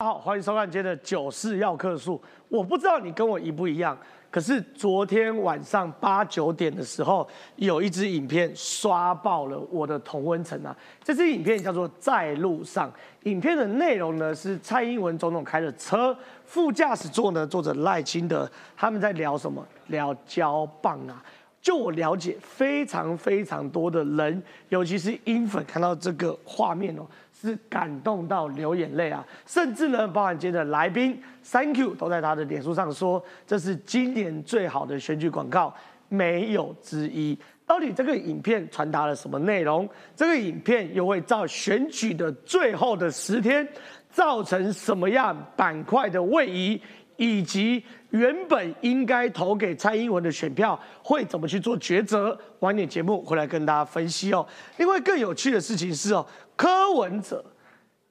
好，欢迎收看今天的九四要客数。我不知道你跟我一不一样，可是昨天晚上八九点的时候，有一支影片刷爆了我的同温层啊。这支影片叫做《在路上》，影片的内容呢是蔡英文总统开的车，副驾驶座呢坐着赖清德，他们在聊什么？聊交棒啊。就我了解，非常非常多的人，尤其是英粉，看到这个画面哦。是感动到流眼泪啊！甚至呢，包含今天的来宾，Thank you，都在他的脸书上说，这是今年最好的选举广告，没有之一。到底这个影片传达了什么内容？这个影片又会在选举的最后的十天，造成什么样板块的位移？以及原本应该投给蔡英文的选票会怎么去做抉择？晚点节目回来跟大家分析哦。另外更有趣的事情是哦，柯文哲，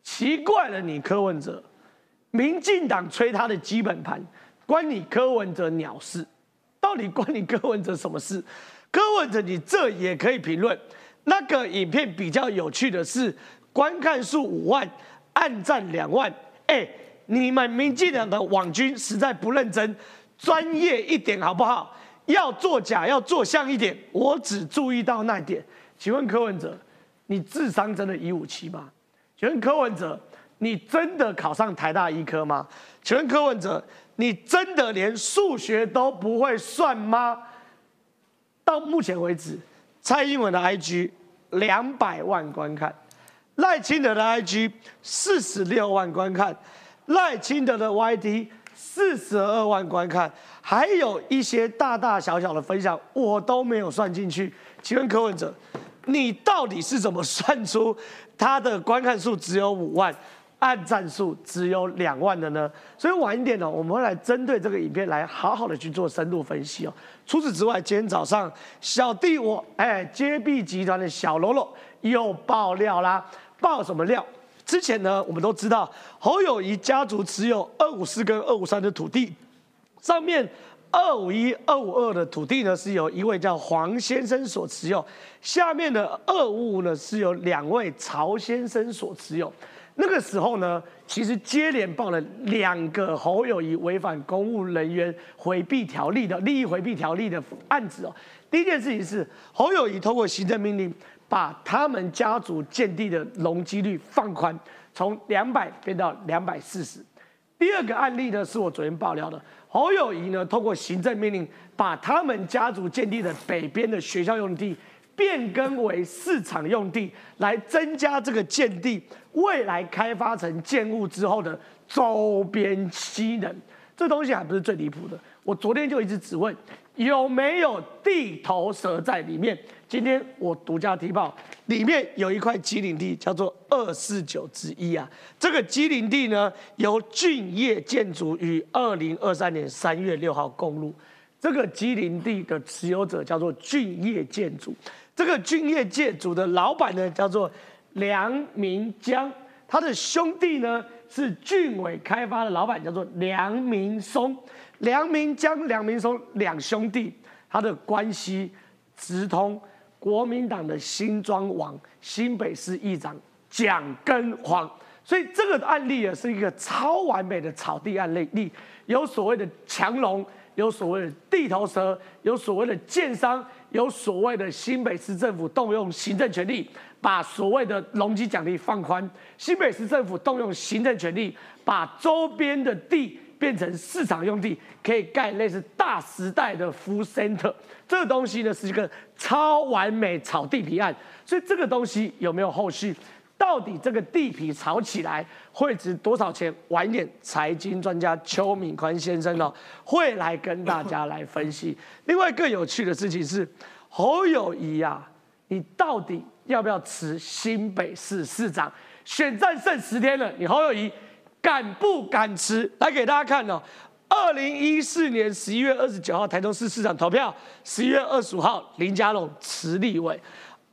奇怪了，你柯文哲，民进党吹他的基本盘，关你柯文哲鸟事？到底关你柯文哲什么事？柯文哲，你这也可以评论。那个影片比较有趣的是，观看数五万，按赞两万，哎。你们民进党的网军实在不认真，专业一点好不好？要作假要做像一点。我只注意到那点。请问柯文哲，你智商真的一五七吗？请问柯文哲，你真的考上台大医科吗？请问柯文哲，你真的连数学都不会算吗？到目前为止，蔡英文的 IG 两百万观看，赖清德的 IG 四十六万观看。赖清德的 YT 四十二万观看，还有一些大大小小的分享，我都没有算进去。请问柯文哲，你到底是怎么算出他的观看数只有五万，按赞数只有两万的呢？所以晚一点呢，我们会来针对这个影片来好好的去做深度分析哦。除此之外，今天早上小弟我哎，接币集团的小喽啰又爆料啦，爆什么料？之前呢，我们都知道侯友谊家族持有二五四跟二五三的土地，上面二五一、二五二的土地呢是由一位叫黄先生所持有，下面的二五五呢是由两位曹先生所持有。那个时候呢，其实接连报了两个侯友谊违反公务人员回避条例的利益回避条例的案子哦。第一件事情是侯友谊通过行政命令。把他们家族建地的容积率放宽，从两百变到两百四十。第二个案例呢，是我昨天爆料的，侯友谊呢通过行政命令，把他们家族建地的北边的学校用地变更为市场用地，来增加这个建地未来开发成建物之后的周边机能。这东西还不是最离谱的，我昨天就一直质问。有没有地头蛇在里面？今天我独家提报，里面有一块基林地，叫做二四九之一啊。这个基林地呢，由俊业建筑于二零二三年三月六号公路。这个基林地的持有者叫做俊业建筑，这个俊业建筑的老板呢叫做梁明江，他的兄弟呢是俊伟开发的老板，叫做梁明松。梁明江、梁明松两兄弟，他的关系直通国民党的新庄王、新北市议长蒋根煌，所以这个案例啊是一个超完美的草地案例，例有所谓的强龙，有所谓的地头蛇，有所谓的建商，有所谓的新北市政府动用行政权力，把所谓的容积奖励放宽，新北市政府动用行政权力，把周边的地。变成市场用地，可以盖类似大时代的 full center，这个东西呢是一个超完美炒地皮案，所以这个东西有没有后续？到底这个地皮炒起来会值多少钱？晚一点，财经专家邱敏宽先生呢 会来跟大家来分析。另外更有趣的事情是，侯友谊啊，你到底要不要辞新北市市长？选战剩十天了，你侯友谊。敢不敢辞？来给大家看哦。二零一四年十一月二十九号，台中市市长投票；十一月二十五号，林佳龙辞立委。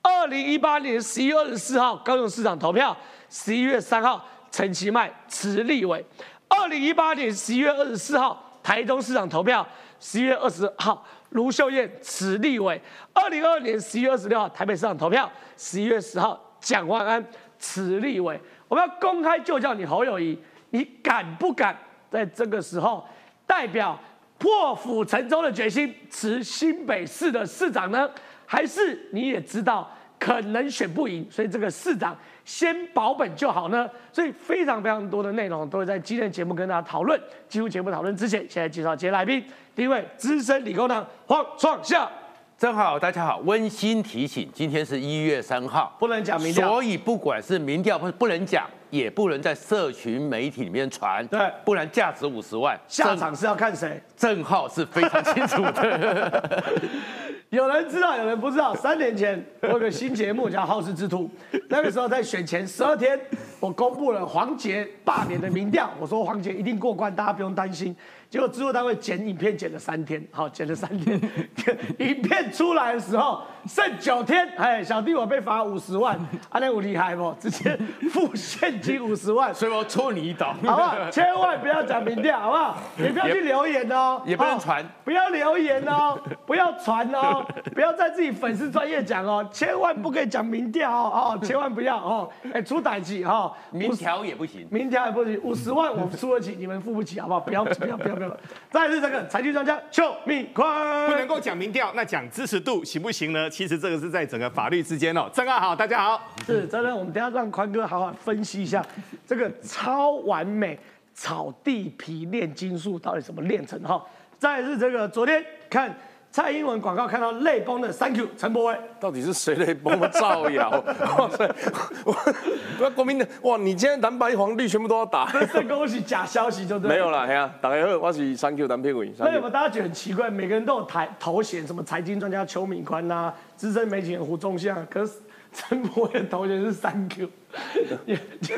二零一八年十一月二十四号，高雄市长投票；十一月三号，陈其迈辞立委。二零一八年十一月二十四号，台中市长投票；十一月二十号，卢秀燕辞立委。二零二二年十一月二十六号，台北市长投票；十一月十号，蒋万安辞立委。我们要公开就叫你侯友谊。你敢不敢在这个时候代表破釜沉舟的决心，辞新北市的市长呢？还是你也知道可能选不赢，所以这个市长先保本就好呢？所以非常非常多的内容都会在今天节目跟大家讨论。进入节目讨论之前，现在介绍今天来宾，第一位资深理工男黄创夏。正好，大家好，温馨提醒，今天是一月三号，不能讲民调，所以不管是民调不不能讲，也不能在社群媒体里面传，对，不然价值五十万，下场是要看谁？郑浩是非常清楚的，有人知道，有人不知道。三年前我有个新节目叫《好事之徒》，那个时候在选前十二天，我公布了黄杰罢免的民调，我说黄杰一定过关，大家不用担心。结果制作单位剪影片剪了三天，好剪了三天，影片出来的时候剩九天，哎，小弟我被罚五十万，阿那我厉害不？直接付现金五十万，所以我戳你一刀，好不好？千万不要讲民调，好不好？也不要去留言哦，也不能传，不要留言哦，不要传哦，不要在自己粉丝专业讲哦，千万不可以讲民调哦，哦，千万不要哦，哎，出歹气哈，民调也不行，民调也不行，五十万我出得起，你们付不起，好不好？不要不要不要再是这个财经专家邱明宽，不能够讲民调，那讲支持度行不行呢？其实这个是在整个法律之间哦。郑哥好，大家好，是真的。我们等下让宽哥好好分析一下这个超完美草地皮炼金术到底怎么炼成哈。再是这个昨天看。蔡英文广告看到泪崩的 Thank you 陈柏威，到底是谁泪崩？造谣！哇塞，不要国民的哇！你今天蓝白黄绿全部都要打，这恭喜假消息就对。没有了，哎呀，大家好，我是 Thank you 蓝片伟。那有没有大家觉得很奇怪？每个人都有台头衔，什么财经专家邱敏宽呐，资深媒体人胡忠相，可是陈柏威的头衔是 Thank you，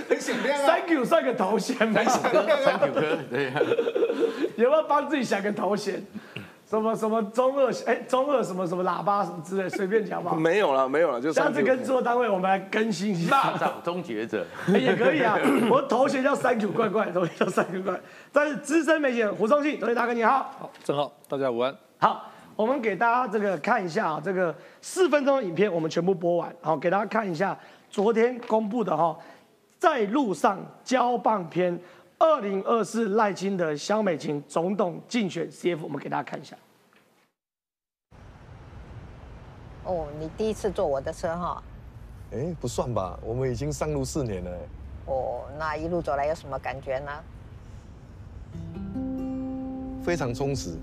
很响亮啊。Thank you 算个头衔吗？Thank you 哥，对呀。有没有帮自己想个头衔？什么什么中二哎中二什么什么喇叭什么之类随便讲吧。没有了没有了，就下次跟制作单位我们来更新一下。大掌终结者 也可以啊，我头衔叫三九怪怪，头衔叫三九怪。但是资深媒体人胡忠信，同学大哥你好。好，正好，大家午安。好，我们给大家这个看一下啊，这个四分钟的影片我们全部播完，好，给大家看一下昨天公布的哈，在路上交棒片。二零二四赖清德、萧美琴总统竞选 CF，我们给大家看一下。哦，你第一次坐我的车哈？哎，不算吧，我们已经上路四年了。哦，那一路走来有什么感觉呢？非常充实，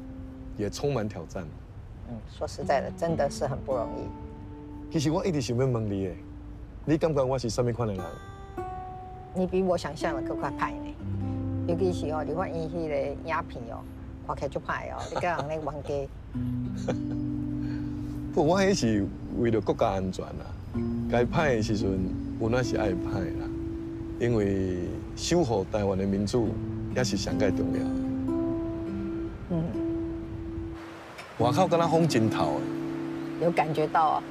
也充满挑战。嗯，说实在的，真的是很不容易。其实我一直想要问你，你感觉我是什么款的人？你比我想象的更快派呢。尤其是哦，你看伊迄个影片哦，看起来就歹哦，你讲人咧冤家。不，我迄是为了国家安全啦，该派的时阵，我那是爱派啦，因为守护台湾的民主也是上界重要。嗯。外口敢若风真透有感觉到啊。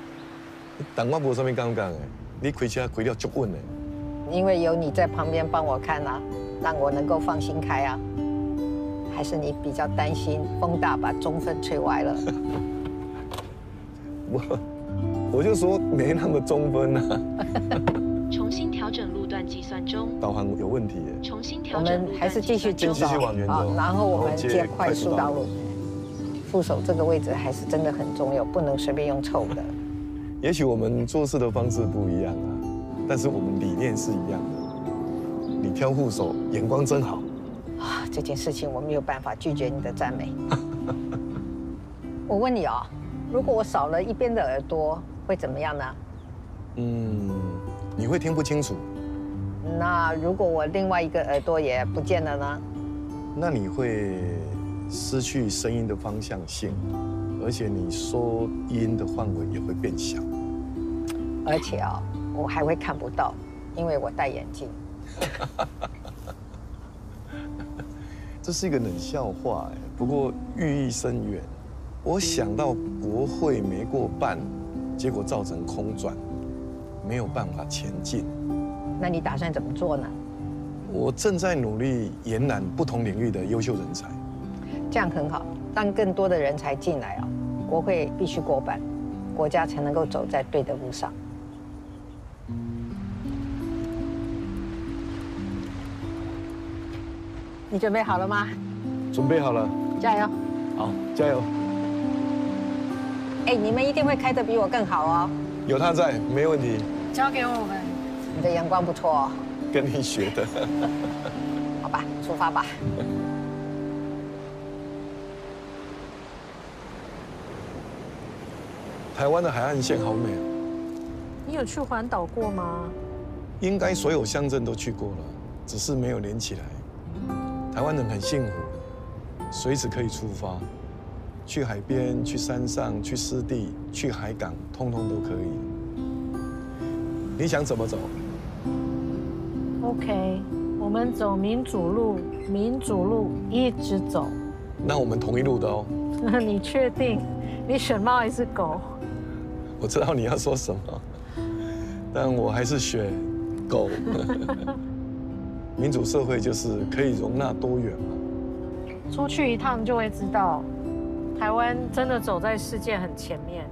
但我无什么感觉的，你开车开了足稳的。因为有你在旁边帮我看啊。让我能够放心开啊？还是你比较担心风大把中分吹歪了？我我就说没那么中分啊。重新调整路段计算中。导航有问题。重新调整。我们还是继续继续往前走。然后我们接快速道路。副手这个位置还是真的很重要，不能随便用臭的。也许我们做事的方式不一样啊，但是我们理念是一样的。你挑护手眼光真好啊！这件事情我没有办法拒绝你的赞美。我问你哦，如果我少了一边的耳朵，会怎么样呢？嗯，你会听不清楚。那如果我另外一个耳朵也不见了呢？那你会失去声音的方向性，而且你收音的范围也会变小。而且啊，我还会看不到，因为我戴眼镜。这是一个冷笑话哎，不过寓意深远。我想到国会没过半，结果造成空转，没有办法前进。那你打算怎么做呢？我正在努力延揽不同领域的优秀人才。这样很好，让更多的人才进来啊，国会必须过半，国家才能够走在对的路上。你准备好了吗？准备好了，加油！好，加油！哎，你们一定会开得比我更好哦。有他在，没问题。交给我们。你的眼光不错哦。跟你学的。好吧，出发吧。台湾的海岸线好美啊！你有去环岛过吗？应该所有乡镇都去过了，只是没有连起来。台湾人很幸福，随时可以出发，去海边、去山上、去湿地、去海港，通通都可以。你想怎么走？OK，我们走民主路，民主路一直走。那我们同一路的哦。你确定？你选猫还是狗？我知道你要说什么，但我还是选狗。民主社会就是可以容纳多元嘛。出去一趟就会知道，台湾真的走在世界很前面。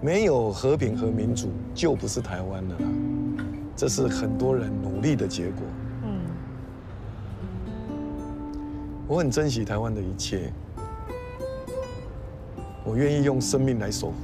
没有和平和民主，就不是台湾了啦。这是很多人努力的结果。嗯。我很珍惜台湾的一切，我愿意用生命来守护。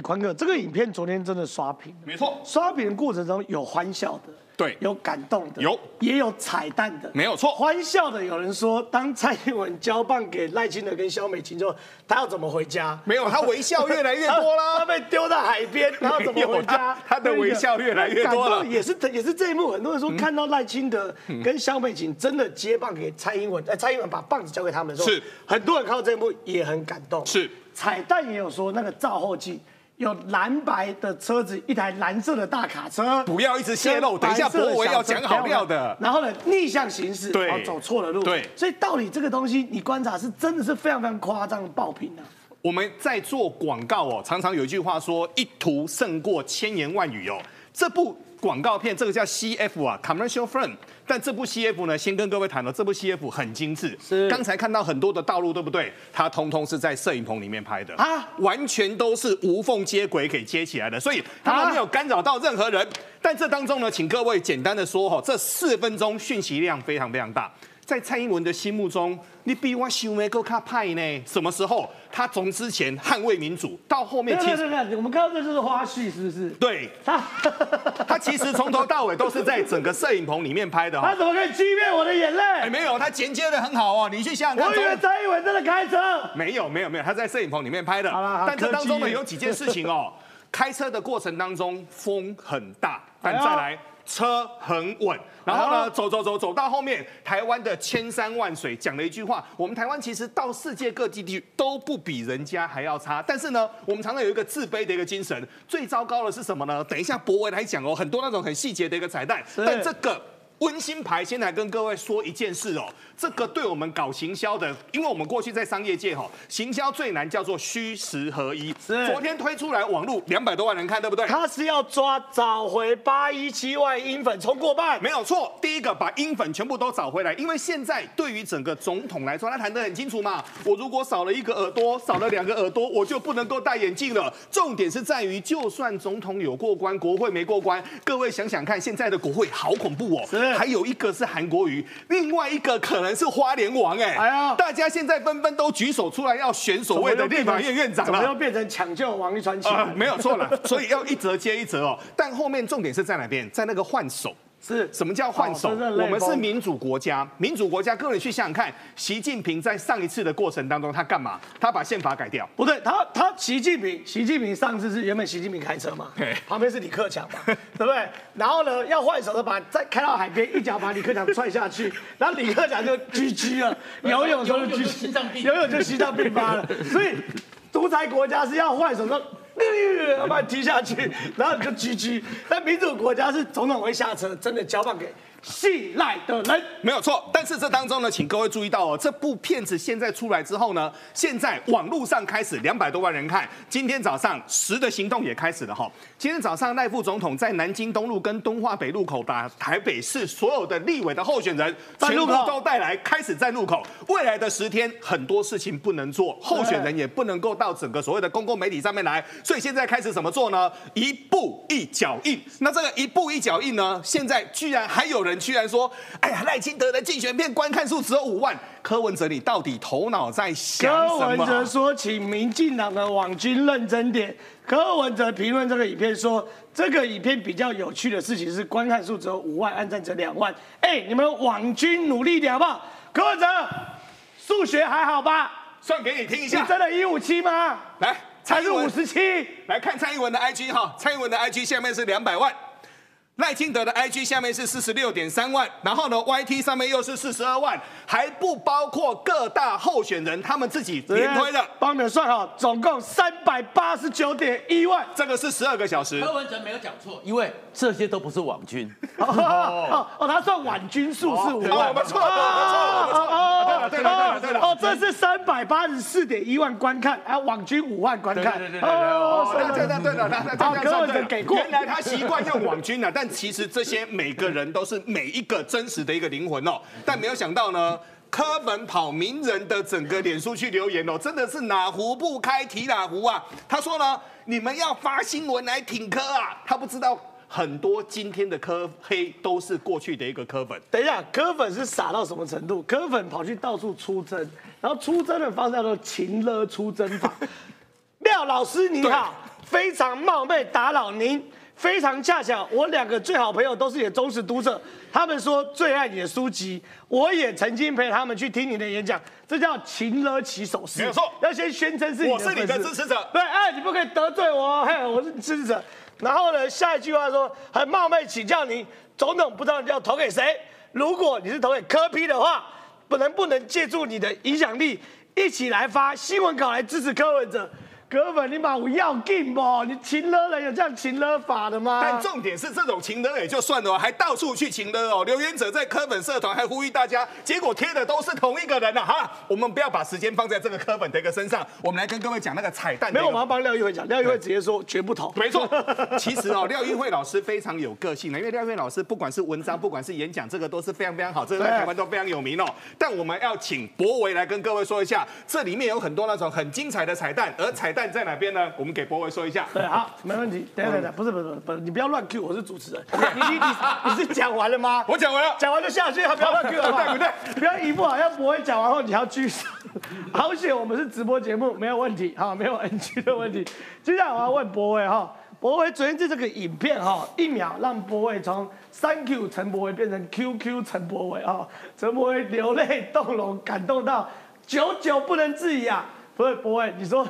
宽哥，这个影片昨天真的刷屏，没错，刷屏的过程中有欢笑的，对，有感动的，有，也有彩蛋的，没有错。欢笑的有人说，当蔡英文交棒给赖清德跟萧美琴之后，他要怎么回家？没有，他微笑越来越多了。他被丢到海边，他要怎么回家？他的微笑越来越多了。也是也是这一幕，很多人说看到赖清德跟萧美琴真的接棒给蔡英文，哎，蔡英文把棒子交给他们的时候，是很多人看到这一幕也很感动。是彩蛋也有说那个照后记。有蓝白的车子，一台蓝色的大卡车，不要一直泄露。等一下，博维要讲好料的。然后呢，逆向行驶，对，走错了路。对，所以到底这个东西，你观察是真的是非常非常夸张的爆品啊。我们在做广告哦，常常有一句话说，一图胜过千言万语哦。这部。广告片，这个叫 CF 啊，Commercial Film。但这部 CF 呢，先跟各位谈了，这部 CF 很精致。是。刚才看到很多的道路，对不对？它通通是在摄影棚里面拍的啊，完全都是无缝接轨给接起来的，所以他们没有干扰到任何人。但这当中呢，请各位简单的说哈，这四分钟讯息量非常非常大。在蔡英文的心目中，你比我想的够卡派呢？什么时候？他从之前捍卫民主，到后面其实我们看到这就是花絮，是不是？对，他 他其实从头到尾都是在整个摄影棚里面拍的。他怎么可以欺骗我的眼泪？哎，没有，他衔接的很好哦。你去想想看，我以为蔡英文真的开车。没有，没有，没有，他在摄影棚里面拍的。但这当中呢，有几件事情哦。开车的过程当中风很大，但再来。车很稳，然后呢，走走走走到后面，台湾的千山万水讲了一句话：我们台湾其实到世界各地地都不比人家还要差。但是呢，我们常常有一个自卑的一个精神。最糟糕的是什么呢？等一下博文来讲哦，很多那种很细节的一个彩蛋。但这个温馨牌，先来跟各位说一件事哦。这个对我们搞行销的，因为我们过去在商业界哈，行销最难叫做虚实合一。是，昨天推出来网络两百多万人看，对不对？他是要抓找回八一七万英粉，冲过半，没有错。第一个把英粉全部都找回来，因为现在对于整个总统来说，他谈得很清楚嘛。我如果少了一个耳朵，少了两个耳朵，我就不能够戴眼镜了。重点是在于，就算总统有过关，国会没过关，各位想想看，现在的国会好恐怖哦。是，还有一个是韩国瑜，另外一个可能。是花莲王哎，哎呀，大家现在纷纷都举手出来要选所谓的立法院院长了，怎么又变成抢救王一传奇？没有错了，所以要一折接一折哦。但后面重点是在哪边？在那个换手。是什么叫换手？我们是民主国家，民主国家，各位去想想看，习近平在上一次的过程当中，他干嘛？他把宪法改掉？不对，他他习近平，习近平上次是原本习近平开车嘛，旁边是李克强嘛，对不对？然后呢，要换手的把再开到海边，一脚把李克强踹下去，然后李克强就 GG 了，游泳就 GG，游泳就心脏病发了。所以独裁国家是要换手的。把你踢下去，然后你就 GG。但民主国家是总统会下车，真的交棒给信赖的人。没有错，但是这当中呢，请各位注意到哦，这部片子现在出来之后呢，现在网络上开始两百多万人看。今天早上十的行动也开始了哈。今天早上赖副总统在南京东路跟东化北路口把台北市所有的立委的候选人全部都带来，开始在路口。未来的十天很多事情不能做，候选人也不能够到整个所谓的公共媒体上面来，所以现在开始怎么做呢？一步一脚印。那这个一步一脚印呢，现在居然还有人居然说，哎呀，赖清德的竞选片观看数只有五万。柯文哲，你到底头脑在想什么？柯文哲说，请民进党的网军认真点。柯文哲评论这个影片说，这个影片比较有趣的事情是观看数只有五万，按赞者两万。哎，你们网军努力点好不好？柯文哲，数学还好吧？算给你听一下。你真的一五七吗？来，才是五十七。来看蔡英文的 IG 哈，蔡英文的 IG 下面是两百万。赖清德的 IG 下面是四十六点三万，然后呢，YT 上面又是四十二万，还不包括各大候选人他们自己连推的，帮你们算好，总共三百八十九点一万，这个是十二个小时。柯文哲没有讲错，因为这些都不是网军。哦哦，他算网军数是五万，我们错了，我们错了，我们错了。对了对了对了，哦，这是三百八十四点一万观看，啊，网军五万观看。对对对对，哦，对对对对柯文哲给过，原来他习惯用网军了，但。其实这些每个人都是每一个真实的一个灵魂哦，但没有想到呢，柯粉跑名人的整个脸书去留言哦，真的是哪壶不开提哪壶啊！他说呢，你们要发新闻来挺柯啊，他不知道很多今天的柯黑都是过去的一个柯粉。等一下，柯粉是傻到什么程度？柯粉跑去到处出征，然后出征的方式叫做擒了出征法。廖老师你好，非常冒昧打扰您。非常恰巧，我两个最好朋友都是你的忠实读者，他们说最爱你的书籍，我也曾经陪他们去听你的演讲，这叫擒了起手势，没有错，要先宣称是我是你的支持者，对，哎，你不可以得罪我，嘿，我是支持者。然后呢，下一句话说，很冒昧请教你，总统不知道你要投给谁？如果你是投给柯批的话，不能不能借助你的影响力，一起来发新闻稿来支持柯文哲。哥们，你把我要劲不？你擒了人有这样擒了法的吗？但重点是这种擒了也就算了，还到处去擒了哦。留言者在科粉社团还呼吁大家，结果贴的都是同一个人呐。哈，我们不要把时间放在这个科粉的一个身上，我们来跟各位讲那个彩蛋。没有，我要帮廖玉慧讲。廖玉慧直接说绝不投。没错，其实哦，廖玉慧老师非常有个性的，因为廖玉慧老师不管是文章，不管是演讲，这个都是非常非常好，这个在台湾都非常有名哦。但我们要请博维来跟各位说一下，这里面有很多那种很精彩的彩蛋，而彩蛋在哪边呢？我们给博伟说一下。对，好，没问题。等等等，不是不是不是，你不要乱 Q，我是主持人。你你你是讲完了吗？我讲完了，讲完就下去，还不要乱 Q，对不对？不要一副好像博伟讲完后你要继续。好险，我们是直播节目，没有问题，好，没有 NG 的问题。接下来我要问博伟哈，博伟昨天这这个影片哈，一秒让博伟从 Thank you 陈博伟变成 QQ 陈博伟啊，陈博伟流泪动容，感动到久久不能自已啊。不是博伟，你说。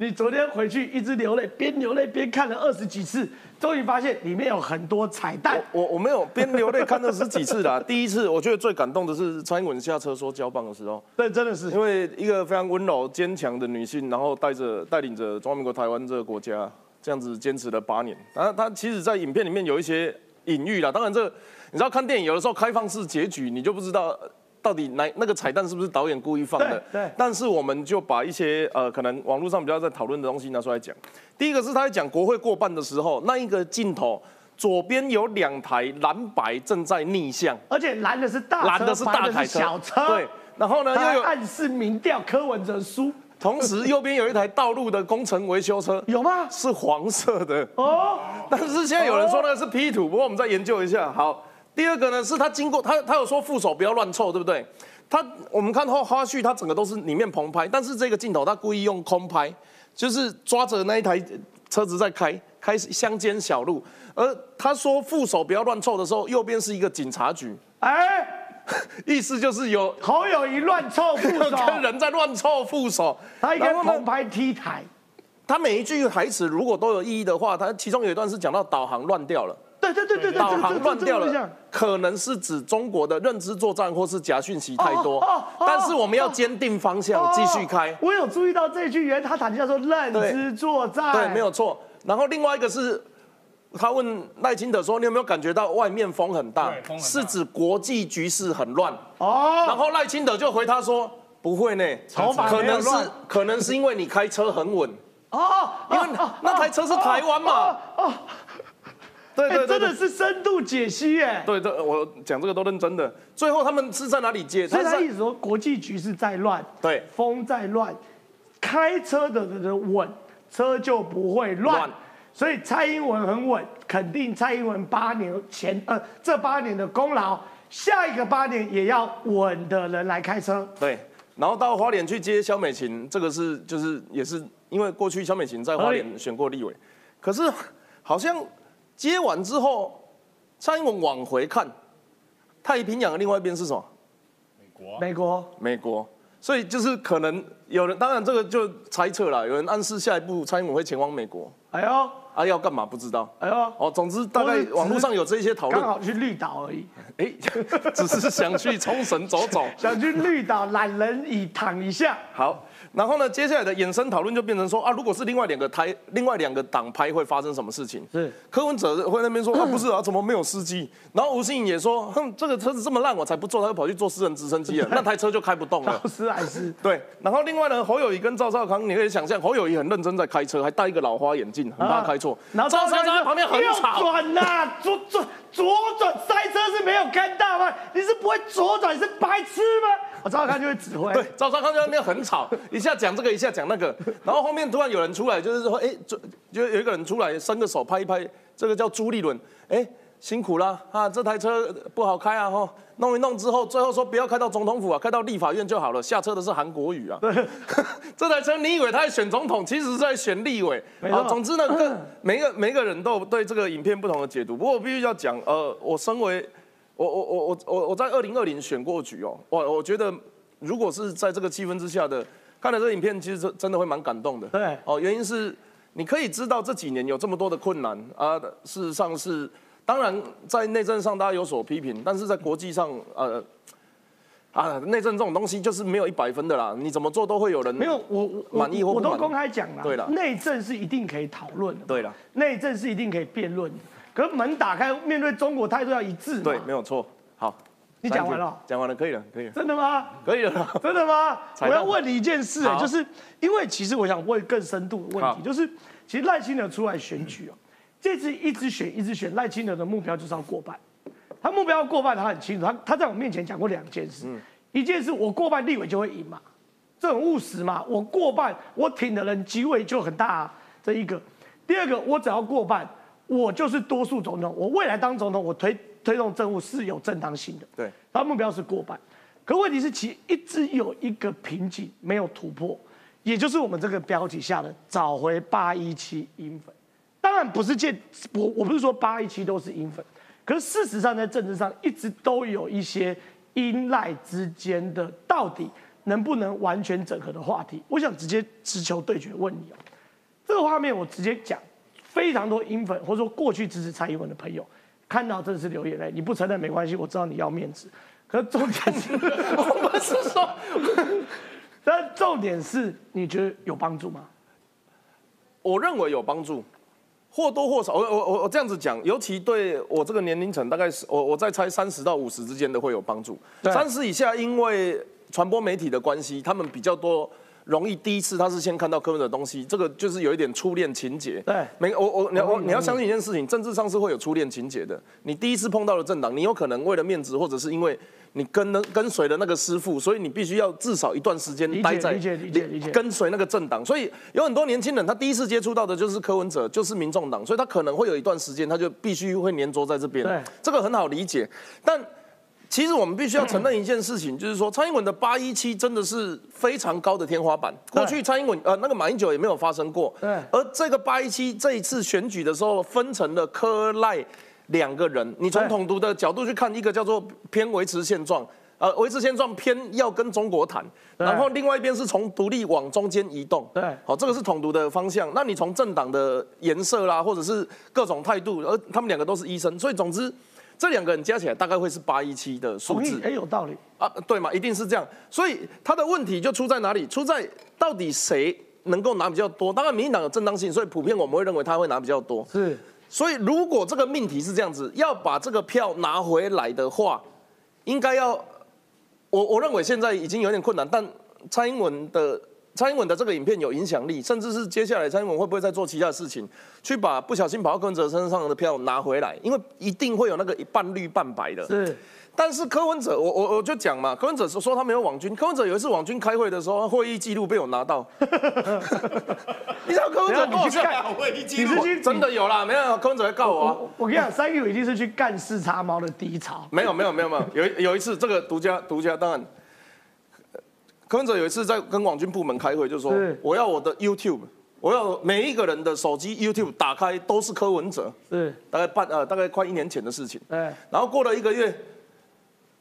你昨天回去一直流泪，边流泪边看了二十几次，终于发现里面有很多彩蛋。我我没有边流泪看二十几次啦，第一次我觉得最感动的是蔡英文下车说交棒的时候。对，真的是因为一个非常温柔坚强的女性，然后带着带领着中华民国台湾这个国家这样子坚持了八年。然后她其实，在影片里面有一些隐喻啦。当然，这你知道看电影有的时候开放式结局，你就不知道。到底那那个彩蛋是不是导演故意放的？对。但是我们就把一些呃可能网络上比较在讨论的东西拿出来讲。第一个是他在讲国会过半的时候，那一个镜头左边有两台蓝白正在逆向，而且蓝的是大蓝的是大台小车。对。然后呢又有暗示民调柯文哲输。同时右边有一台道路的工程维修车，有吗？是黄色的哦。但是现在有人说那个是 P 图，不过我们再研究一下。好。第二个呢，是他经过他他有说副手不要乱凑，对不对？他我们看后花絮，他整个都是里面棚拍，但是这个镜头他故意用空拍，就是抓着那一台车子在开开乡间小路，而他说副手不要乱凑的时候，右边是一个警察局，哎，意思就是有侯友谊乱凑副手，跟人在乱凑副手，他应该棚拍 T 台，他每一句台词如果都有意义的话，他其中有一段是讲到导航乱掉了。对对对对导航乱掉了，可能是指中国的认知作战或是假讯息太多。哦但是我们要坚定方向，继续开。我有注意到这句，原来他谈的叫做认知作战。对，没有错。然后另外一个是他问赖清德说：“你有没有感觉到外面风很大？是指国际局势很乱。”哦，然后赖清德就回他说：“不会呢，可能是可能是因为你开车很稳。”哦，因为那台车是台湾嘛。哦，对对，真的是深度解析耶。对对，我讲这个都认真的。最后他们是在哪里接？所以他意思说，国际局势在乱，对，风在乱，开车的人稳，车就不会乱。所以蔡英文很稳，肯定蔡英文八年前呃这八年的功劳，下一个八年也要稳的人来开车。对，然后到花莲去接肖美琴，这个是就是也是因为过去肖美琴在花莲选过立委，可是好像接完之后，蔡英文往回看，太平洋的另外一边是什么？美国。美国。美国。所以就是可能有人，当然这个就猜测了，有人暗示下一步蔡英文会前往美国。哎呦。啊，要干嘛不知道？哎呦，哦，总之大概网络上有这些讨论，刚好去绿岛而已。哎，只是想去冲绳走走，想去绿岛懒人椅躺一下。好。然后呢，接下来的衍生讨论就变成说啊，如果是另外两个台、另外两个党拍，会发生什么事情？是柯文哲会那边说啊，不是啊，怎么没有司机？然后吴欣颖也说，哼，这个车子这么烂，我才不坐，他又跑去坐私人直升机了，那台车就开不动了。劳斯莱斯。对。然后另外呢，侯友谊跟赵少康，你可以想象，侯友谊很认真在开车，还戴一个老花眼镜，很怕开错。然后赵少康在旁边很吵。转呐，左转左转，塞车是没有看到吗？你是不会左转，是白痴吗？我 赵少康就会指挥，对，赵少康在那边很吵，一下讲这个，一下讲那个，然后后面突然有人出来，就是说，哎，就就有一个人出来伸个手拍一拍，这个叫朱立伦，哎，辛苦了啊，这台车不好开啊，哈，弄一弄之后，最后说不要开到总统府啊，开到立法院就好了，下车的是韩国瑜啊，这台车你以为他在选总统，其实是在选立委，好，总之呢，各每个每个人都有对这个影片不同的解读，不过我必须要讲，呃，我身为。我我我我我我在二零二零选过局哦，我我觉得如果是在这个气氛之下的看了这影片，其实真真的会蛮感动的。对，哦，原因是你可以知道这几年有这么多的困难啊，事实上是当然在内政上大家有所批评，但是在国际上呃啊内政这种东西就是没有一百分的啦，你怎么做都会有人没有我满意或我都公开讲了，对了，内政是一定可以讨论的，对了，内政是一定可以辩论的。可门打开，面对中国态度要一致。对，没有错。好，你讲完了，讲完了，可以了，可以了。真的吗？可以了，真的吗？我要问你一件事，哎，就是因为其实我想问更深度的问题，就是其实赖清德出来选举哦，这次一直选一直选，赖清德的目标就是要过半。他目标要过半，他很清楚，他他在我面前讲过两件事，一件事我过半立委就会赢嘛，这很务实嘛，我过半我挺的人机会就很大，这一个。第二个，我只要过半。我就是多数总统，我未来当总统，我推推动政务是有正当性的。对，他目标是过半，可问题是其一直有一个瓶颈没有突破，也就是我们这个标题下的找回八一七英粉。当然不是见我我不是说八一七都是英粉，可是事实上在政治上一直都有一些英赖之间的到底能不能完全整合的话题。我想直接直球对决问你哦，这个画面我直接讲。非常多英粉或者说过去支持蔡英文的朋友，看到这是流眼泪。你不承认没关系，我知道你要面子。可重点是，我不是说，但重点是，你觉得有帮助吗？我认为有帮助，或多或少。我我我我这样子讲，尤其对我这个年龄层，大概是我我在猜三十到五十之间的会有帮助。三十以下，因为传播媒体的关系，他们比较多。容易第一次他是先看到柯文的东西，这个就是有一点初恋情节。对，没我我你我你要相信一件事情，政治上是会有初恋情节的。你第一次碰到了政党，你有可能为了面子，或者是因为你跟了跟随了那个师傅，所以你必须要至少一段时间待在跟随那个政党。所以有很多年轻人，他第一次接触到的就是柯文哲，就是民众党，所以他可能会有一段时间，他就必须会黏着在这边。对，这个很好理解，但。其实我们必须要承认一件事情，就是说蔡英文的八一七真的是非常高的天花板。过去蔡英文呃那个马英九也没有发生过。对。而这个八一七这一次选举的时候，分成了科赖两个人。你从统独的角度去看，一个叫做偏维持现状，呃维持现状偏要跟中国谈，然后另外一边是从独立往中间移动。对。好，这个是统独的方向。那你从政党的颜色啦，或者是各种态度，而他们两个都是医生，所以总之。这两个人加起来大概会是八一七的数字，很，有道理啊，对嘛，一定是这样。所以他的问题就出在哪里？出在到底谁能够拿比较多？当然，民进党有正当性，所以普遍我们会认为他会拿比较多。是，所以如果这个命题是这样子，要把这个票拿回来的话，应该要，我我认为现在已经有点困难，但蔡英文的蔡英文的这个影片有影响力，甚至是接下来蔡英文会不会再做其他的事情，去把不小心跑到柯文哲身上的票拿回来？因为一定会有那个半绿半白的。是。但是柯文哲，我我我就讲嘛，柯文哲说他没有网军。柯文哲有一次网军开会的时候，会议记录被我拿到。你知道柯文哲你去干会议记录？真的有啦，没有柯文哲在告我啊。我跟你讲，三 Q 一定是去干四叉猫的低潮。没有没有没有没有，有有一次这个独家独家，当然，柯文哲有一次在跟网军部门开会，就说我要我的 YouTube，我要每一个人的手机 YouTube 打开都是柯文哲。是大概半呃大概快一年前的事情。对。然后过了一个月。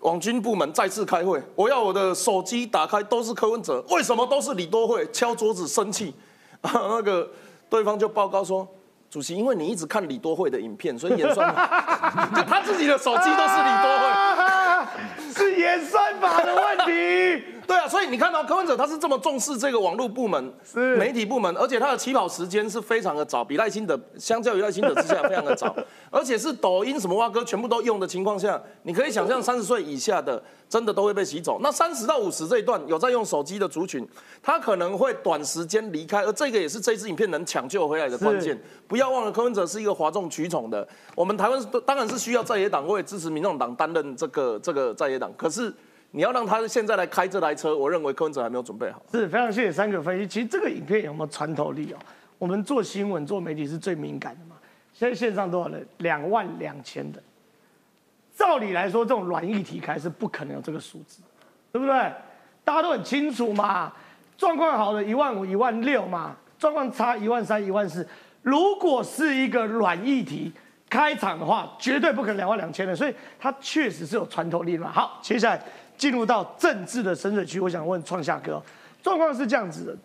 网军部门再次开会，我要我的手机打开都是柯文哲，为什么都是李多惠？敲桌子生气，那个对方就报告说，主席，因为你一直看李多惠的影片，所以演算法，就他自己的手机都是李多惠，是演算法的问题。对啊，所以你看到柯文哲他是这么重视这个网络部门、是媒体部门，而且他的起跑时间是非常的早，比赖清德相较于赖清德之下非常的早，而且是抖音什么蛙哥全部都用的情况下，你可以想象三十岁以下的真的都会被洗走。那三十到五十这一段有在用手机的族群，他可能会短时间离开，而这个也是这支影片能抢救回来的关键。不要忘了柯文哲是一个哗众取宠的，我们台湾当然是需要在野党为支持民众党担任这个这个在野党，可是。你要让他现在来开这台车，我认为柯文哲还没有准备好。是非常谢谢三个分析。其实这个影片有没有穿透力哦？我们做新闻、做媒体是最敏感的嘛。现在线上多少人？两万两千人。照理来说，这种软议题开是不可能有这个数字，对不对？大家都很清楚嘛。状况好的一万五、一万六嘛，状况差一万三、一万四。如果是一个软议题开场的话，绝对不可能两万两千的。所以它确实是有穿透力嘛。好，接下来。进入到政治的深水区，我想问创夏哥，状况是这样子的，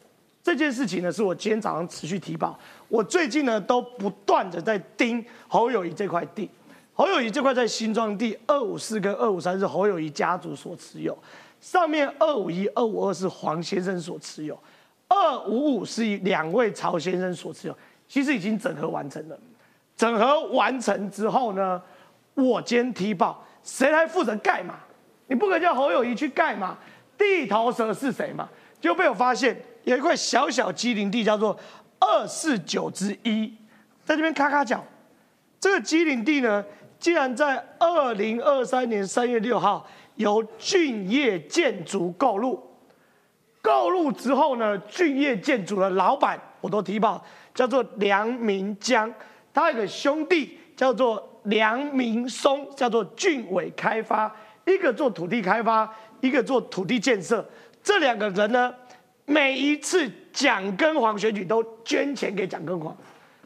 这件事情呢是我今天早上持续提报，我最近呢都不断的在盯侯友谊这块地，侯友谊这块在新庄地二五四跟二五三是侯友谊家族所持有，上面二五一、二五二是黄先生所持有，二五五是两位曹先生所持有，其实已经整合完成了，整合完成之后呢，我今天提报，谁来负责盖嘛？你不可叫侯友谊去盖嘛？地头蛇是谁嘛？就被我发现有一块小小机灵地，叫做二四九之一，在这边咔咔讲，这个机灵地呢，竟然在二零二三年三月六号由俊业建筑购入，购入之后呢，俊业建筑的老板我都提报，叫做梁明江，他有个兄弟叫做梁明松，叫做俊伟开发。一个做土地开发，一个做土地建设，这两个人呢，每一次蒋根黄选举都捐钱给蒋根黄，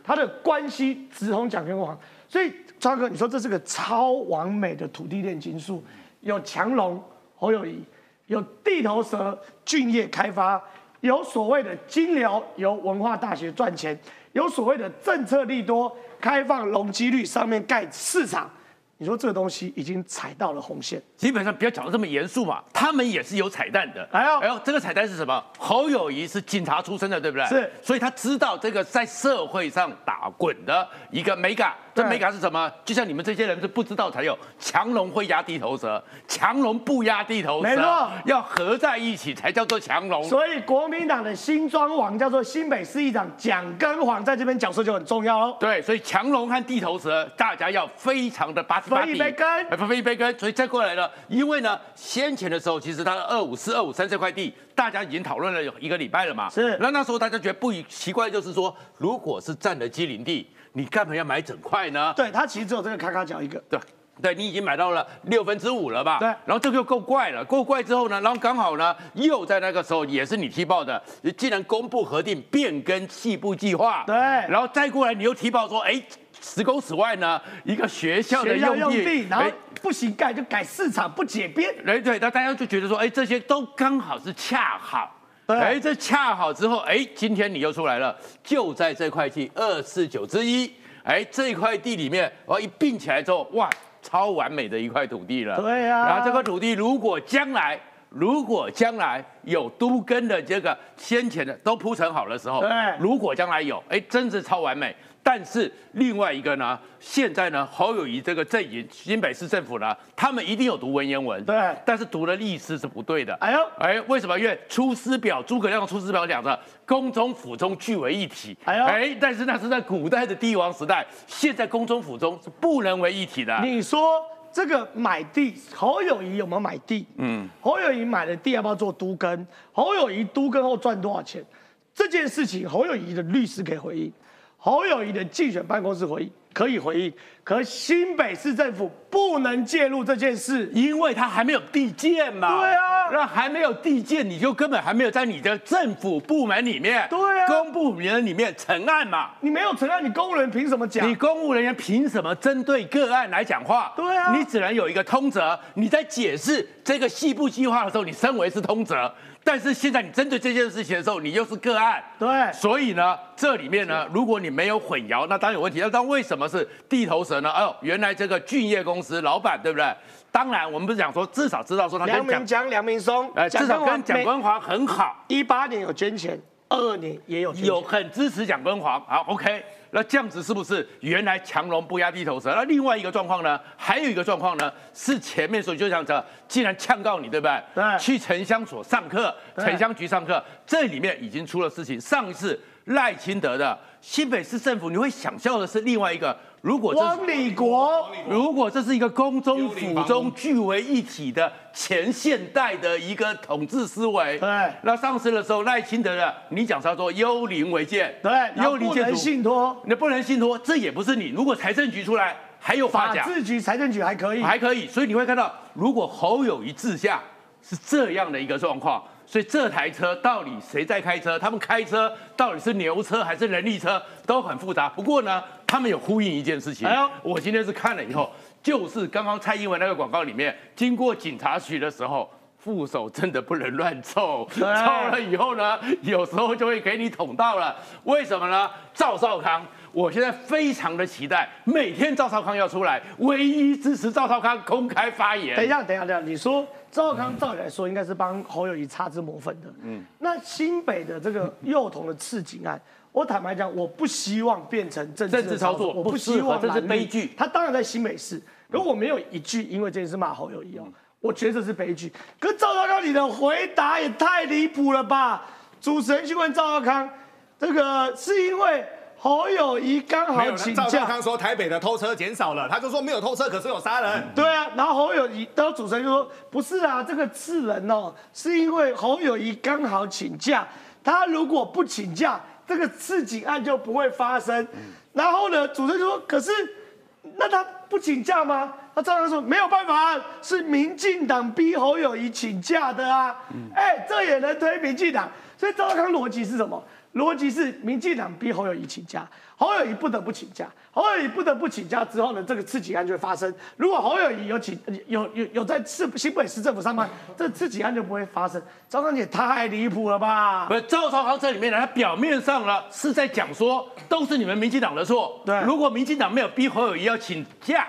他的关系直通蒋根黄，所以川哥，你说这是个超完美的土地炼金术，有强龙侯友谊，有地头蛇俊业开发，有所谓的金流由文化大学赚钱，有所谓的政策利多开放容积率上面盖市场。你说这个东西已经踩到了红线，基本上不要讲的这么严肃嘛，他们也是有彩蛋的。哎呦，哎呦，这个彩蛋是什么？侯友谊是警察出身的，对不对？是，所以他知道这个在社会上打滚的一个美感。这美感是什么？就像你们这些人是不知道才有，强龙会压地头蛇，强龙不压地头蛇，没错，要合在一起才叫做强龙。所以国民党的新庄王叫做新北市议长蒋根煌，在这边角色就很重要喽。对，所以强龙和地头蛇，大家要非常的把分一杯羹，分一杯羹。所以再过来呢，因为呢，先前的时候其实他的二五四、二五三这块地，大家已经讨论了有一个礼拜了嘛。是，那那时候大家觉得不奇怪，就是说，如果是占了机林地。你干嘛要买整块呢？对，它其实只有这个咔咔角一个。对，对你已经买到了六分之五了吧？对。然后这个够怪了，够怪之后呢，然后刚好呢，又在那个时候也是你提报的，你既然公布核定变更细部计划，对。然后再过来你又提报说，哎，十公尺外呢一个学校的用地，然后不行盖就改市场不解编。哎，对，那大家就觉得说，哎，这些都刚好是恰好。哎，这恰好之后，哎，今天你又出来了，就在这块地二四九之一。哎，这块地里面，我一并起来之后，哇，超完美的一块土地了。对呀。然后这块土地，如果将来，如果将来有都根的这个先前的都铺成好的时候，对。如果将来有，哎，真是超完美。但是另外一个呢，现在呢，侯友谊这个阵营，新北市政府呢，他们一定有读文言文，对，但是读的历史是不对的。哎呦，哎，为什么？因为《出师表》诸葛亮《出师表》讲的宫中府中俱为一体。哎呦，哎，但是那是在古代的帝王时代，现在宫中府中是不能为一体的。你说这个买地，侯友谊有没有买地？嗯，侯友谊买的地要不要做都根？侯友谊都根后赚多少钱？这件事情，侯友谊的律师可以回应。侯友谊的竞选办公室回应可以回应，可新北市政府不能介入这件事，因为他还没有地建嘛。对啊，那还没有地建，你就根本还没有在你的政府部门里面，对啊，公部门里面成案嘛。你没有成案，你公务人员凭什么讲？你公务人员凭什么针对个案来讲话？对啊，你只能有一个通则。你在解释这个细部计划的时候，你身为是通则。但是现在你针对这件事情的时候，你又是个案，对，所以呢，这里面呢，如果你没有混淆，那当然有问题。那但为什么是地头蛇呢？哦，原来这个俊业公司老板对不对？当然，我们不是讲说至少知道说他梁明江、梁明松，哎，至少跟蒋光华很好。一八年有捐钱，二二年也有有很支持蒋光华。好，OK。那这样子是不是原来强龙不压地头蛇？那另外一个状况呢？还有一个状况呢，是前面所就想着，既然呛告你，对不对？对。去城乡所上课，城乡局上课，这里面已经出了事情。上一次赖清德的新北市政府，你会想象的是另外一个。如果汪理国，如果这是一个宫中府中聚为一体的前现代的一个统治思维，对，那上市的时候赖清德的，你讲他说幽灵违建，对，幽灵建筑不能信托，你不能信托，这也不是你。如果财政局出来，还有法制局、财政局还可以，还可以。所以你会看到，如果侯友谊治下是这样的一个状况。所以这台车到底谁在开车？他们开车到底是牛车还是人力车，都很复杂。不过呢，他们有呼应一件事情。哎呦，我今天是看了以后，就是刚刚蔡英文那个广告里面，经过警察局的时候，副手真的不能乱凑，凑了以后呢，有时候就会给你捅到了。为什么呢？赵少康，我现在非常的期待，每天赵少康要出来，唯一支持赵少康公开发言。等一下，等一下，等一下，你说。赵康照理来说应该是帮侯友谊擦脂抹粉的。嗯，那新北的这个幼童的刺警案，我坦白讲，我不希望变成政治操作，我不希望这是悲剧。他当然在新美市，可我没有一句因为这件事骂侯友谊哦，我觉得这是悲剧。可赵少康，你的回答也太离谱了吧？主持人去问赵少康，这个是因为。侯友谊刚好请假。赵少康说台北的偷车减少了，他就说没有偷车，可是有杀人。对啊，然后侯友谊，然后主持人就说不是啊，这个刺人哦，是因为侯友谊刚好请假，他如果不请假，这个刺警案就不会发生。然后呢，主持人说，可是那他不请假吗？他赵康说没有办法，是民进党逼侯友谊请假的啊。哎，这也能推民进党？所以赵少康逻辑是什么？逻辑是民进党逼侯友谊请假，侯友谊不得不请假，侯友谊不得不请假之后呢，这个刺激案就会发生。如果侯友谊有请有有有在市新北市政府上班，这刺激案就不会发生。赵康姐太离谱了吧？不是赵少康这里面呢，他表面上呢是在讲说都是你们民进党的错。对，如果民进党没有逼侯友谊要请假，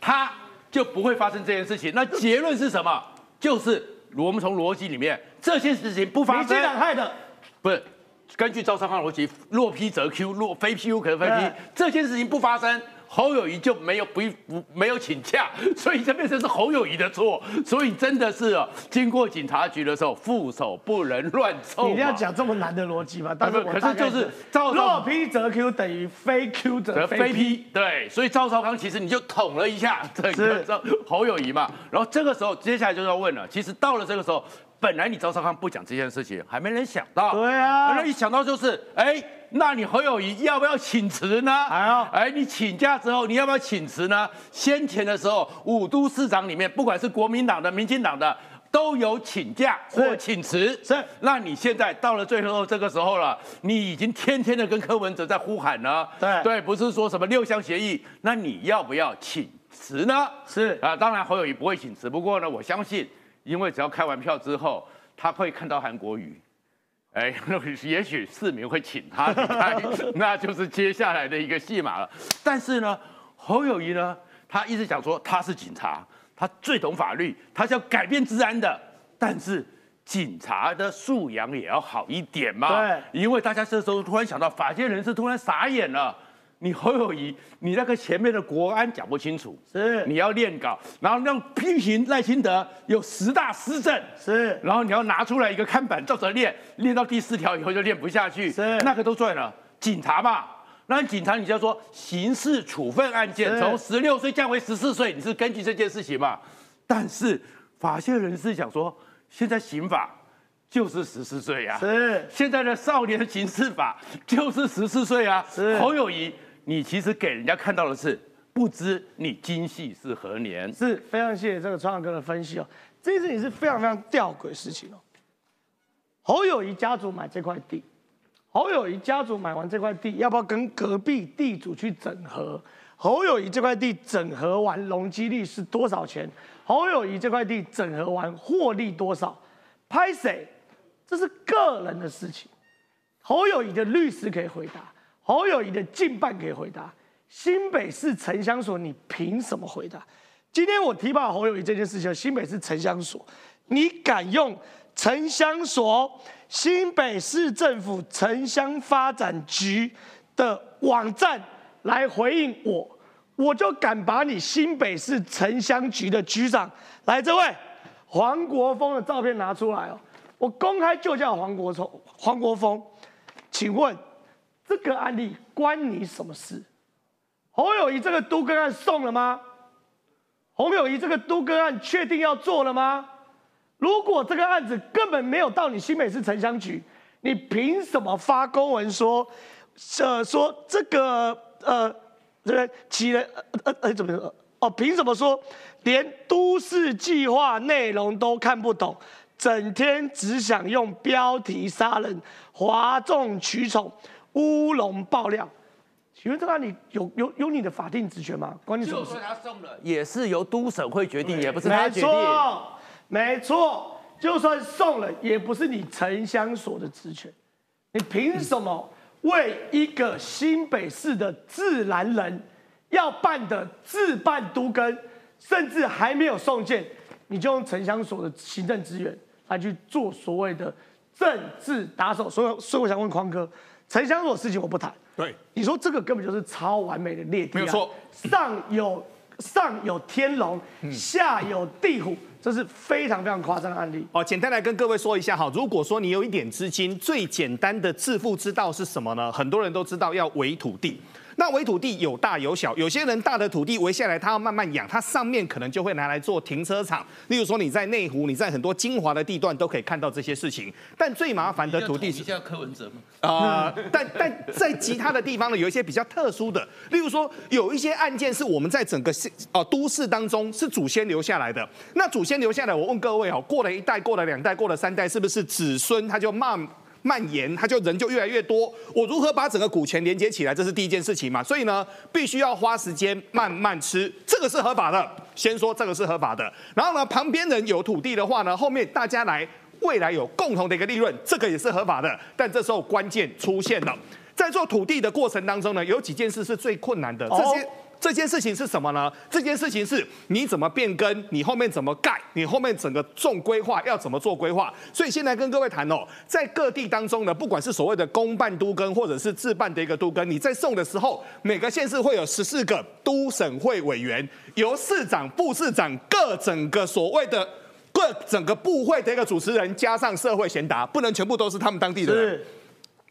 他就不会发生这件事情。那结论是什么？就是我们从逻辑里面，这些事情不发生，民进党害的，不是。根据赵少康逻辑，若 P 则 Q，若非 P U 可能非 P，这件事情不发生，侯友谊就没有不不没有请假，所以这变成是侯友谊的错，所以真的是哦，经过警察局的时候，副手不能乱凑。你一定要讲这么难的逻辑吗？但是可是就是赵若 P 则 Q 等于非 Q 则非 P，对，所以赵少康其实你就捅了一下这个侯友谊嘛，然后这个时候接下来就要问了，其实到了这个时候。本来你赵少康不讲这件事情，还没人想到。对啊，那一想到就是，哎，那你侯友谊要不要请辞呢？哎呀，哎，你请假之后，你要不要请辞呢？先前的时候，五都市长里面，不管是国民党的、民进党的，都有请假或请辞。是，那你现在到了最后这个时候了，你已经天天的跟柯文哲在呼喊呢。对，对，不是说什么六项协议，那你要不要请辞呢？是啊，当然侯友谊不会请辞，不过呢，我相信。因为只要开完票之后，他会看到韩国瑜，哎，也许市民会请他离开，那就是接下来的一个戏码了。但是呢，侯友谊呢，他一直讲说他是警察，他最懂法律，他是要改变治安的。但是警察的素养也要好一点嘛。对，因为大家这时候突然想到，法界人士突然傻眼了。你侯友谊，你那个前面的国安讲不清楚，是你要练稿，然后让批评赖清德有十大施政，是，然后你要拿出来一个看板照着练，练到第四条以后就练不下去，是那个都算了。警察嘛，那警察你就要说刑事处分案件从十六岁降为十四岁，你是根据这件事情嘛？但是法线人士想说，现在刑法。就是十四岁呀，是现在的少年刑事法就是十四岁啊。是侯友谊，你其实给人家看到的是不知你今夕是何年。是非常谢谢这个川阳哥的分析哦，这件事情是非常非常吊诡的事情哦。侯友谊家族买这块地，侯友谊家族买完这块地，要不要跟隔壁地主去整合？侯友谊这块地整合完容积率是多少钱？侯友谊这块地整合完获利多少？拍谁？这是个人的事情，侯友谊的律师可以回答，侯友谊的近半可以回答，新北市城乡所你凭什么回答？今天我提报侯友谊这件事情，新北市城乡所，你敢用城乡所、新北市政府城乡发展局的网站来回应我，我就敢把你新北市城乡局的局长来，这位黄国峰的照片拿出来哦。我公开就叫黄国聪、黄国峰，请问这个案例关你什么事？侯友谊这个都更案送了吗？侯友谊这个都更案确定要做了吗？如果这个案子根本没有到你新北市城乡局，你凭什么发公文说，呃，说这个呃，这个起了呃呃怎么说？哦，凭什么说连都市计划内容都看不懂？整天只想用标题杀人、哗众取宠、乌龙爆料，请问这个你有有有你的法定职权吗？关你什么事？就算他送了，也是由都审会决定，也不是他没决定。错，没错，就算送了，也不是你城乡所的职权。你凭什么为一个新北市的自然人要办的自办都根，甚至还没有送件，你就用城乡所的行政资源？来去做所谓的政治打手，所以所以我想问匡哥，城乡所事情我不谈。对，你说这个根本就是超完美的列地，没有错。上有上有天龙，下有地虎，这是非常非常夸张的案例。哦，简单来跟各位说一下哈，如果说你有一点资金，最简单的致富之道是什么呢？很多人都知道要围土地。那围土地有大有小，有些人大的土地围下来，他要慢慢养，他上面可能就会拿来做停车场。例如说你在内湖，你在很多精华的地段都可以看到这些事情。但最麻烦的土地是叫柯文哲吗？啊，但但在其他的地方呢，有一些比较特殊的，例如说有一些案件是我们在整个哦都市当中是祖先留下来的。那祖先留下来，我问各位哦，过了一代，过了两代，过了三代，是不是子孙他就慢？蔓延，它就人就越来越多。我如何把整个股权连接起来？这是第一件事情嘛。所以呢，必须要花时间慢慢吃，这个是合法的。先说这个是合法的。然后呢，旁边人有土地的话呢，后面大家来，未来有共同的一个利润，这个也是合法的。但这时候关键出现了，在做土地的过程当中呢，有几件事是最困难的。这些。这件事情是什么呢？这件事情是你怎么变更，你后面怎么盖，你后面整个重规划要怎么做规划。所以现在跟各位谈哦，在各地当中呢，不管是所谓的公办都更，或者是自办的一个都更，你在送的时候，每个县市会有十四个都审会委员，由市长、副市长各整个所谓的各整个部会的一个主持人，加上社会贤达，不能全部都是他们当地的人。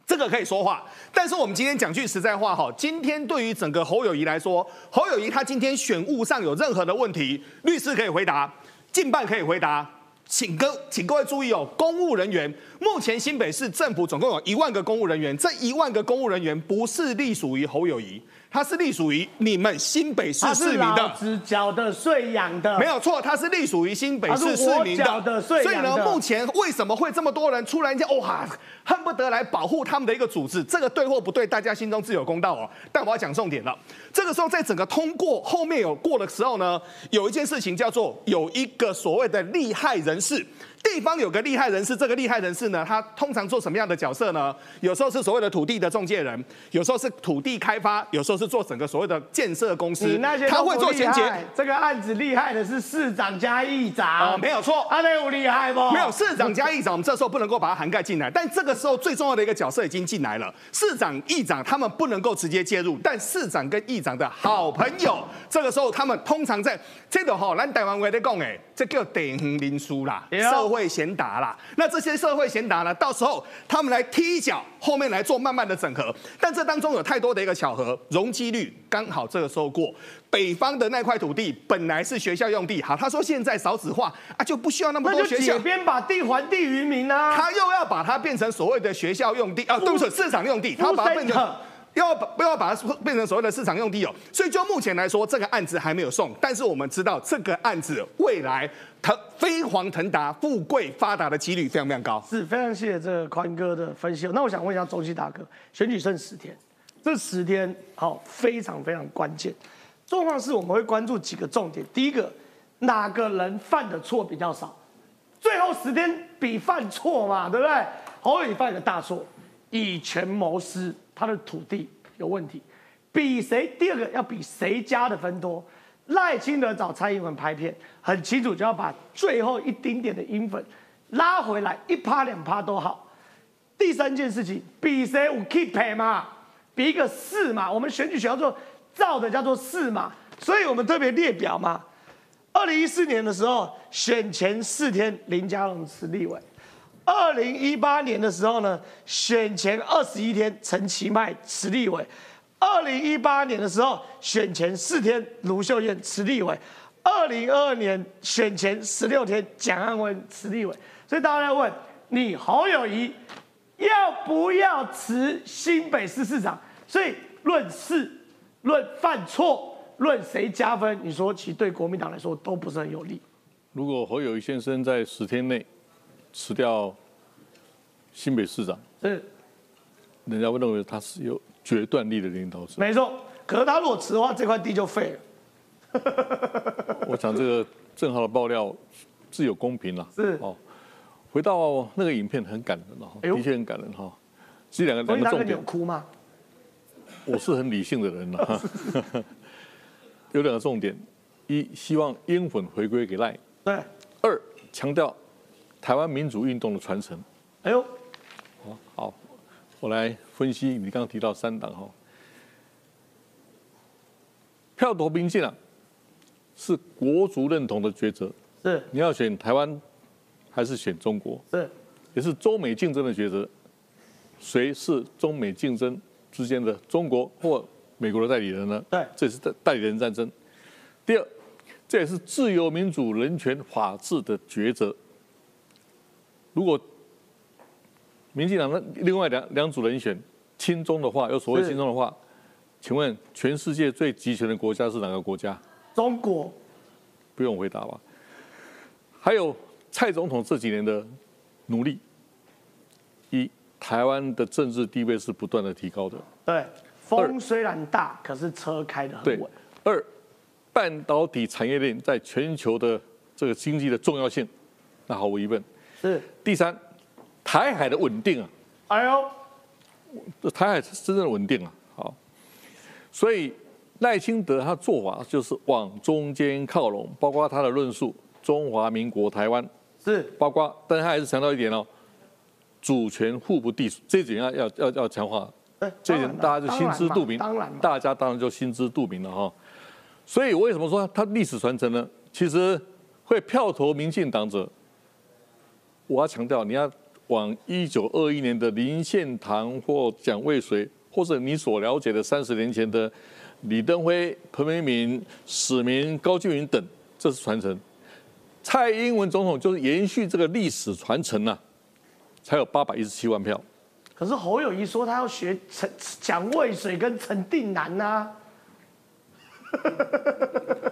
这个可以说话，但是我们今天讲句实在话哈，今天对于整个侯友谊来说，侯友谊他今天选务上有任何的问题，律师可以回答，近办可以回答，请各请各位注意哦，公务人员目前新北市政府总共有一万个公务人员，这一万个公务人员不是隶属于侯友谊。它是隶属于你们新北市市民的，是缴的税养的，没有错，它是隶属于新北市市民的。所以呢，目前为什么会这么多人突然间哇，恨不得来保护他们的一个组织？这个对或不对，大家心中自有公道哦。但我要讲重点了，这个时候在整个通过后面有过的时候呢，有一件事情叫做有一个所谓的利害人士，地方有个厉害人士，这个厉害人士呢，他通常做什么样的角色呢？有时候是所谓的土地的中介人，有时候是土地开发，有时候是做整个所谓的建设公司。你那些他会做衔接。这个案子厉害的是市长加议长啊，没有错。阿内有厉害不？没有市长加议长，我们这时候不能够把它涵盖进来。但这个时候最重要的一个角色已经进来了，市长、议长他们不能够直接介入，但市长跟议长的好朋友，这个时候他们通常在这个哈，咱台湾话在讲哎，这叫地方林书啦，社会贤达啦。那这些社会贤达呢，到时候他们来踢脚，后面来做慢慢的整合。但这当中有太多的一个巧合，容积率刚好这个时候过。北方的那块土地本来是学校用地，好，他说现在少子化啊，就不需要那么多学校。边把地还地于民啊，他又要把它变成所谓的学校用地啊，对不起，市场用地，他把它变成。要把不要把它变成所谓的市场用地哦，所以就目前来说，这个案子还没有送。但是我们知道，这个案子未来腾飞黄腾达、富贵发达的几率非常非常高。是非常谢谢这个宽哥的分析。那我想问一下中西大哥，选举剩十天，这十天好非常非常关键。状况是我们会关注几个重点。第一个，哪个人犯的错比较少？最后十天比犯错嘛，对不对？侯友犯一个大错，以权谋私。他的土地有问题，比谁？第二个要比谁家的分多。赖清德找蔡英文拍片，很清楚，就要把最后一丁点的英粉拉回来，一趴两趴都好。第三件事情，比谁有 keep 嘛？比一个四嘛？我们选举选要做造的叫做四嘛？所以我们特别列表嘛。二零一四年的时候，选前四天，林佳龙是立委。二零一八年的时候呢，选前二十一天，陈其迈辞立委；二零一八年的时候，选前四天，卢秀燕辞立委；二零二二年选前十六天，蒋安文辞立委。所以大家在问你侯友谊要不要辞新北市市长？所以论事、论犯错、论谁加分，你说其实对国民党来说都不是很有利。如果侯友谊先生在十天内，辞掉新北市长，是，人家会认为他是有决断力的领导者。没错，可是他如果辞的话，这块地就废了。我想这个正好的爆料自有公平了。是哦，回到那个影片很感人哈，的确很感人哈。这两个两个重点。有哭吗？我是很理性的人了。有两个重点：一，希望烟粉回归给赖；对，二，强调。台湾民主运动的传承。哎呦，好，好，我来分析你刚刚提到三党哈，票投民进啊，是国族认同的抉择。是，你要选台湾还是选中国？是，也是中美竞争的抉择。谁是中美竞争之间的中国或美国的代理人呢？对，这是代代理人战争。第二，这也是自由民主人权法治的抉择。如果民进党的另外两两组人选亲中的话，有所谓亲中的话，请问全世界最集权的国家是哪个国家？中国。不用回答吧。还有蔡总统这几年的努力，一台湾的政治地位是不断的提高的。对，风虽然大，可是车开的很稳。二，半导体产业链在全球的这个经济的重要性，那毫无疑问。是。第三，台海的稳定啊，哎呦，这台海是真正的稳定啊，好，所以赖清德他做法就是往中间靠拢，包括他的论述，中华民国台湾。是，包括，但是他还是强调一点哦，主权互不隶属，这点要要要要强化，这点大家就心知肚明，当然，大家当然就心知肚明了哈，所以为什么说他历史传承呢？其实会票投民进党者。我要强调，你要往一九二一年的林献堂或蒋渭水，或者你所了解的三十年前的李登辉、彭明敏、史明、高俊云等，这是传承。蔡英文总统就是延续这个历史传承呐，才有八百一十七万票。可是侯友谊说他要学陈蒋渭水跟陈定南呐。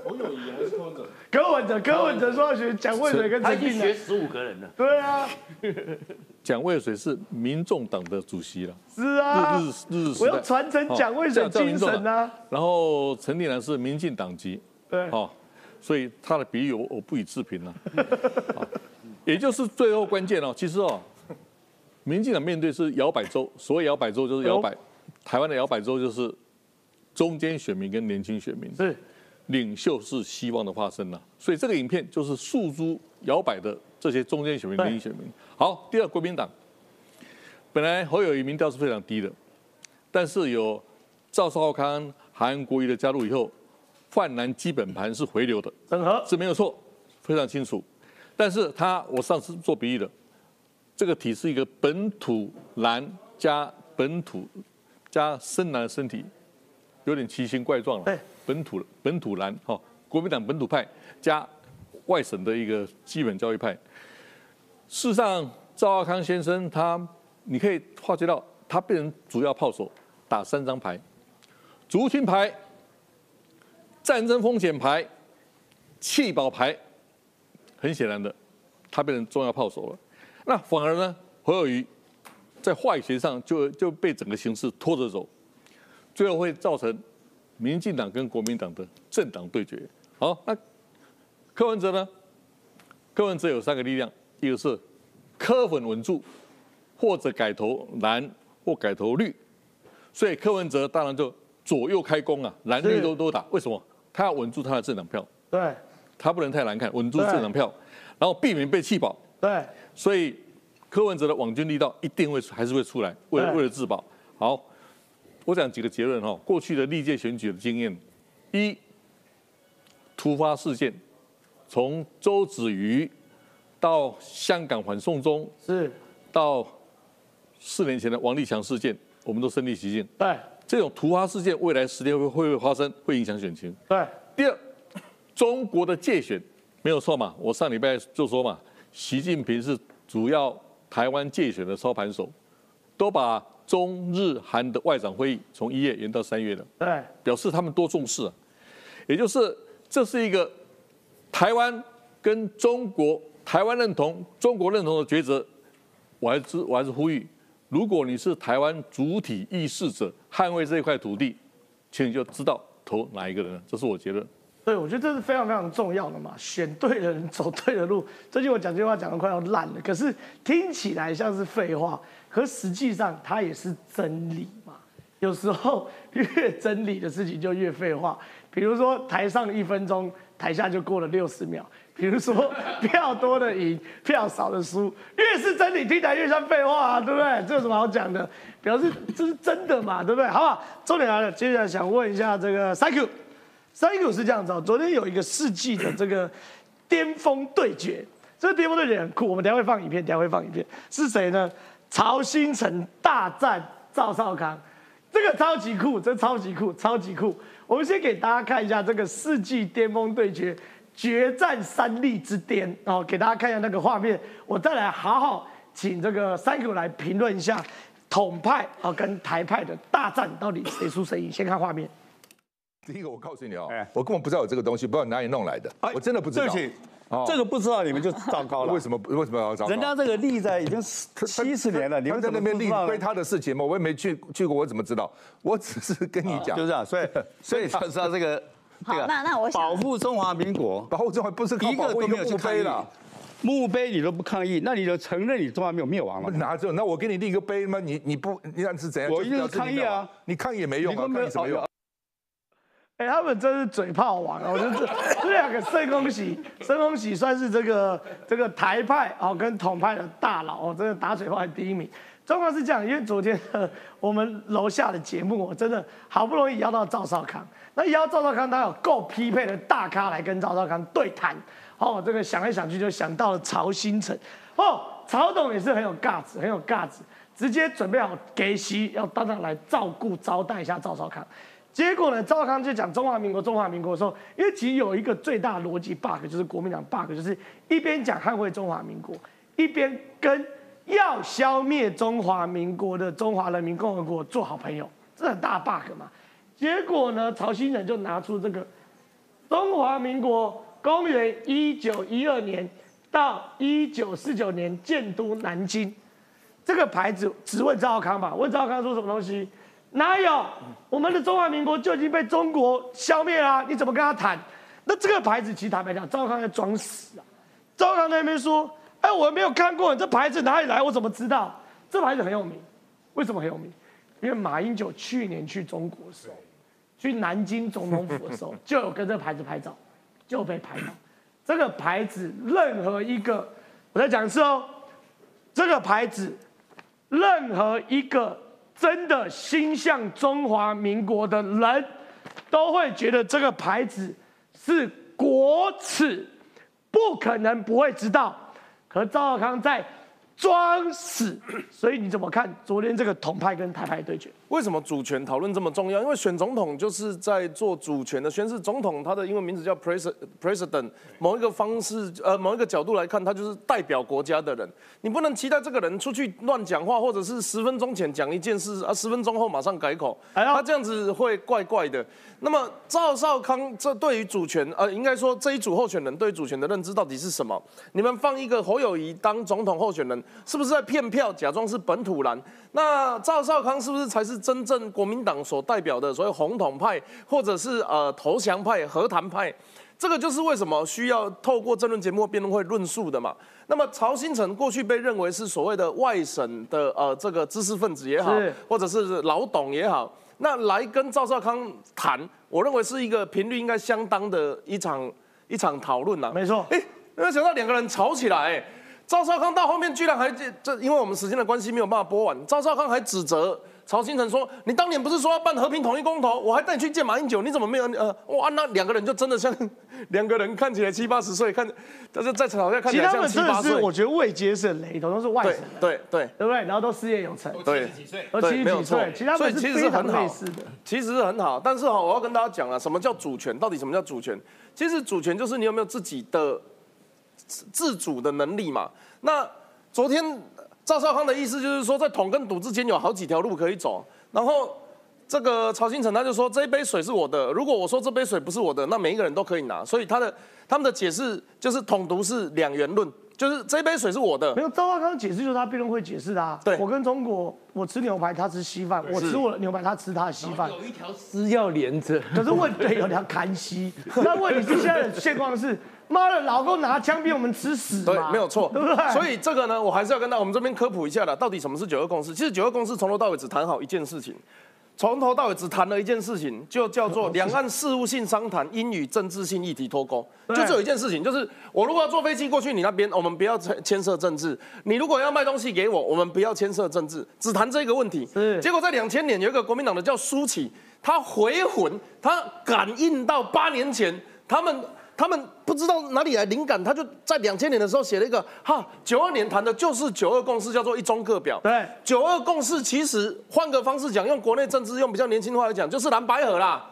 侯友谊还是柯文哲？柯文哲，柯文哲说要学蒋渭水跟陈定南，学十五个人了。对啊，蒋渭水是民众党的主席了。是啊，日日我要传承蒋渭水精神啊。然后陈定南是民进党籍，对，好，所以他的比喻我我不予置评了。也就是最后关键哦。其实哦，民进党面对是摇摆州，所谓摇摆州就是摇摆，台湾的摇摆州就是中间选民跟年轻选民，是。领袖是希望的化身呐。所以这个影片就是诉诸摇摆的这些中间选民、年轻选民。好，第二国民党，本来侯友谊民调是非常低的，但是有赵少康、韩国瑜的加入以后，泛蓝基本盘是回流的，整合。是没有错，非常清楚。但是他，我上次做比喻的，这个体是一个本土蓝加本土加深蓝的身体，有点奇形怪状了。对，本土本土蓝哈，国民党本土派加外省的一个基本教育派。事实上，赵阿康先生他，你可以发觉到他变成主要炮手，打三张牌：族群牌、战争风险牌、弃保牌。很显然的，他变成重要炮手了。那反而呢，何友谊在话语权上就就被整个形势拖着走，最后会造成民进党跟国民党的政党对决。好，那柯文哲呢？柯文哲有三个力量，一个是柯粉稳住，或者改投蓝或改投绿。所以柯文哲当然就左右开弓啊，蓝绿都都打。为什么？他要稳住他的政党票。对。他不能太难看，稳住政党票，然后避免被弃保。对，所以柯文哲的网军力道一定会还是会出来，为了为了自保。好，我讲几个结论哈。过去的历届选举的经验，一突发事件，从周子瑜到香港反送中，是到四年前的王立强事件，我们都身临其境。对，这种突发事件未来十年会会不会发生，会影响选情。对，第二。中国的界选没有错嘛？我上礼拜就说嘛，习近平是主要台湾界选的操盘手，都把中日韩的外长会议从一月延到三月了。对，表示他们多重视啊。也就是这是一个台湾跟中国台湾认同、中国认同的抉择。我还是我还是呼吁，如果你是台湾主体意识者，捍卫这一块土地，请你就知道投哪一个人。这是我结论。对，我觉得这是非常非常重要的嘛，选对的人走对的路。最近我讲这句话讲的快要烂了，可是听起来像是废话，可实际上它也是真理嘛。有时候越真理的事情就越废话。比如说台上一分钟，台下就过了六十秒。比如说票多的赢，票少的输，越是真理听起来越像废话啊，对不对？这有什么好讲的？表示这是真的嘛，对不对？好不好？重点来了，接下来想问一下这个 Thank you，Thank you 是这样子哦，昨天有一个世纪的这个巅峰对决，这个巅峰对决很酷，我们等下会放影片，等下会放影片，是谁呢？曹新成大战赵少康，这个超级酷，这超级酷，超级酷。我们先给大家看一下这个世纪巅峰对决，决战三立之巅哦，给大家看一下那个画面，我再来好好请这个三股来评论一下统派啊跟台派的大战到底谁输谁赢，先看画面。第一个，我告诉你哦，我根本不知道有这个东西，不知道哪里弄来的，我真的不知道。对不起，这个不知道你们就糟糕了。为什么？为什么要糟糕？人家这个立在已经七十年了，你们在那边立归他的事情嘛，我也没去去过，我怎么知道？我只是跟你讲，就这样。所以，所以他知道这个。好，那那我保护中华民国，保护中华不是一个都没有去抗议了，墓碑你都不抗议，那你就承认你中华没有灭亡了？哪有？那我给你立个碑吗？你你不你那是怎样？我一直抗议啊，你抗议也没用啊，抗议什么用？哎，他们真是嘴炮王啊！我觉得这这两个申公喜，申公喜算是这个这个台派哦跟统派的大佬哦，真的打嘴炮第一名。状况是这样，因为昨天我们楼下的节目，我真的好不容易邀到赵少康，那邀赵少康，他有够匹配的大咖来跟赵少康对谈。哦，这个想来想去就想到了曹新成。哦，曹董也是很有架子，很有架子，直接准备好给席要当场来照顾招待一下赵少康。结果呢？赵康就讲中华民国，中华民国的时候，因为其实有一个最大逻辑 bug，就是国民党 bug，就是一边讲捍卫中华民国，一边跟要消灭中华民国的中华人民共和国做好朋友，这很大 bug 嘛。结果呢，曹新仁就拿出这个中华民国公元一九一二年到一九四九年建都南京这个牌子，只问赵康吧？问赵康说什么东西？哪有？我们的中华民国就已经被中国消灭了，你怎么跟他谈？那这个牌子其实坦白讲，赵康在装死啊。赵康在那边说哎，我没有看过你这牌子哪里来？我怎么知道？这牌子很有名，为什么很有名？因为马英九去年去中国的时候，去南京总统府的时候，就有跟这个牌子拍照，就被拍到。这个牌子，任何一个，我再讲一次哦，这个牌子，任何一个真的心向中华民国的人，都会觉得这个牌子是国耻，不可能不会知道。可赵少康在。装死，所以你怎么看昨天这个统派跟台派对决？为什么主权讨论这么重要？因为选总统就是在做主权的宣誓。总统他的英文名字叫 president，某一个方式，呃，某一个角度来看，他就是代表国家的人。你不能期待这个人出去乱讲话，或者是十分钟前讲一件事，啊，十分钟后马上改口，他这样子会怪怪的。那么赵少康这对于主权，呃，应该说这一组候选人对主权的认知到底是什么？你们放一个侯友谊当总统候选人。是不是在骗票，假装是本土蓝？那赵少康是不是才是真正国民党所代表的所谓红统派，或者是呃投降派、和谈派？这个就是为什么需要透过争论节目、辩论会论述的嘛。那么曹新成过去被认为是所谓的外省的呃这个知识分子也好，或者是老董也好，那来跟赵少康谈，我认为是一个频率应该相当的一场一场讨论呐。没错，哎，没有想到两个人吵起来。赵少康到后面居然还这，因为我们时间的关系没有办法播完。赵少康还指责曹新成说：“你当年不是说要办和平统一公投？我还带你去见马英九，你怎么没有？呃，哇，那两个人就真的像两个人看起来七八十岁，看但是在吵架看起来像七八岁。我觉得未接是雷同，都是外省人，对对对不对？然后都事业有成，对几岁，都七十几岁，其他所以其实是很好，的，其实是很好。但是哈，我要跟大家讲啊，什么叫主权？到底什么叫主权？其实主权就是你有没有自己的自主的能力嘛？那昨天赵少康的意思就是说，在统跟赌之间有好几条路可以走。然后这个曹新成他就说，这一杯水是我的。如果我说这杯水不是我的，那每一个人都可以拿。所以他的他们的解释就是统独是两元论，就是这杯水是我的。没有赵少康解释就是他辩论会解释的啊。对，我跟中国，我吃牛排，他吃稀饭；我吃我的牛排，他吃他的稀饭。有一条丝要连着，可是问对有条看稀。那问题是现在的现况是。妈的，老公拿枪逼我们吃屎对，没有错，对不对？所以这个呢，我还是要跟到我们这边科普一下的，到底什么是九二共识？其实九二共识从头到尾只谈好一件事情，从头到尾只谈了一件事情，就叫做两岸事务性商谈应与政治性议题脱钩。就只有一件事情，就是我如果要坐飞机过去你那边，我们不要牵涉政治；你如果要卖东西给我，我们不要牵涉政治，只谈这个问题。结果在两千年有一个国民党的叫苏启，他回魂，他感应到八年前他们。他们不知道哪里来灵感，他就在两千年的时候写了一个哈，九二年谈的就是九二共识，叫做一中各表。对，九二共识其实换个方式讲，用国内政治用比较年轻的话来讲，就是蓝白合啦。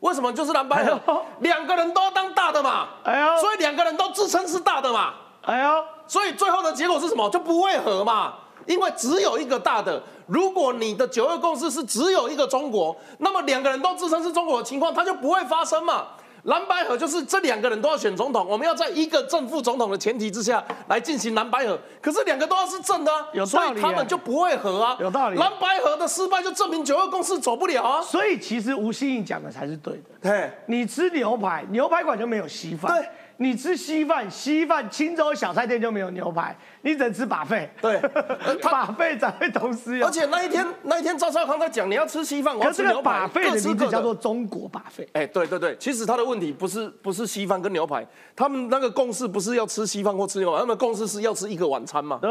为什么就是蓝白合？两个人都当大的嘛，哎呦，所以两个人都自称是大的嘛，哎呦，所以最后的结果是什么？就不会合嘛，因为只有一个大的。如果你的九二共识是只有一个中国，那么两个人都自称是中国的情况，它就不会发生嘛。蓝白合就是这两个人都要选总统，我们要在一个正副总统的前提之下来进行蓝白合。可是两个都要是正的，所以他们就不会合啊。有道理。蓝白合的失败就证明九二共识走不了啊。所以其实吴欣颖讲的才是对的。对，你吃牛排，牛排馆就没有稀饭。对。你吃稀饭，稀饭青州小菜店就没有牛排，你只能吃把费。对，把费才会同时有。而且那一天，那一天赵少康在讲，你要吃稀饭，我要吃牛排，费的叫做中国把费。哎，对对对，其实他的问题不是不是稀饭跟牛排，他们那个共识不是要吃稀饭或吃牛排，他们共识是要吃一个晚餐嘛。对，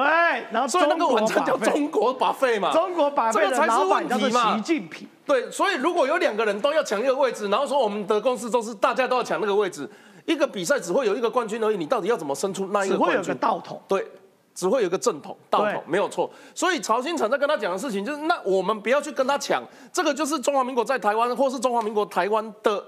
然后所以那个晚餐叫中国把费嘛。中国把费的老板叫做习近平。对，所以如果有两个人都要抢一个位置，然后说我们的共识都是大家都要抢那个位置。一个比赛只会有一个冠军而已，你到底要怎么生出那一个冠军？只会有个道统，对，只会有个正统，道统没有错。所以曹新成在跟他讲的事情就是，那我们不要去跟他抢，这个就是中华民国在台湾或是中华民国台湾的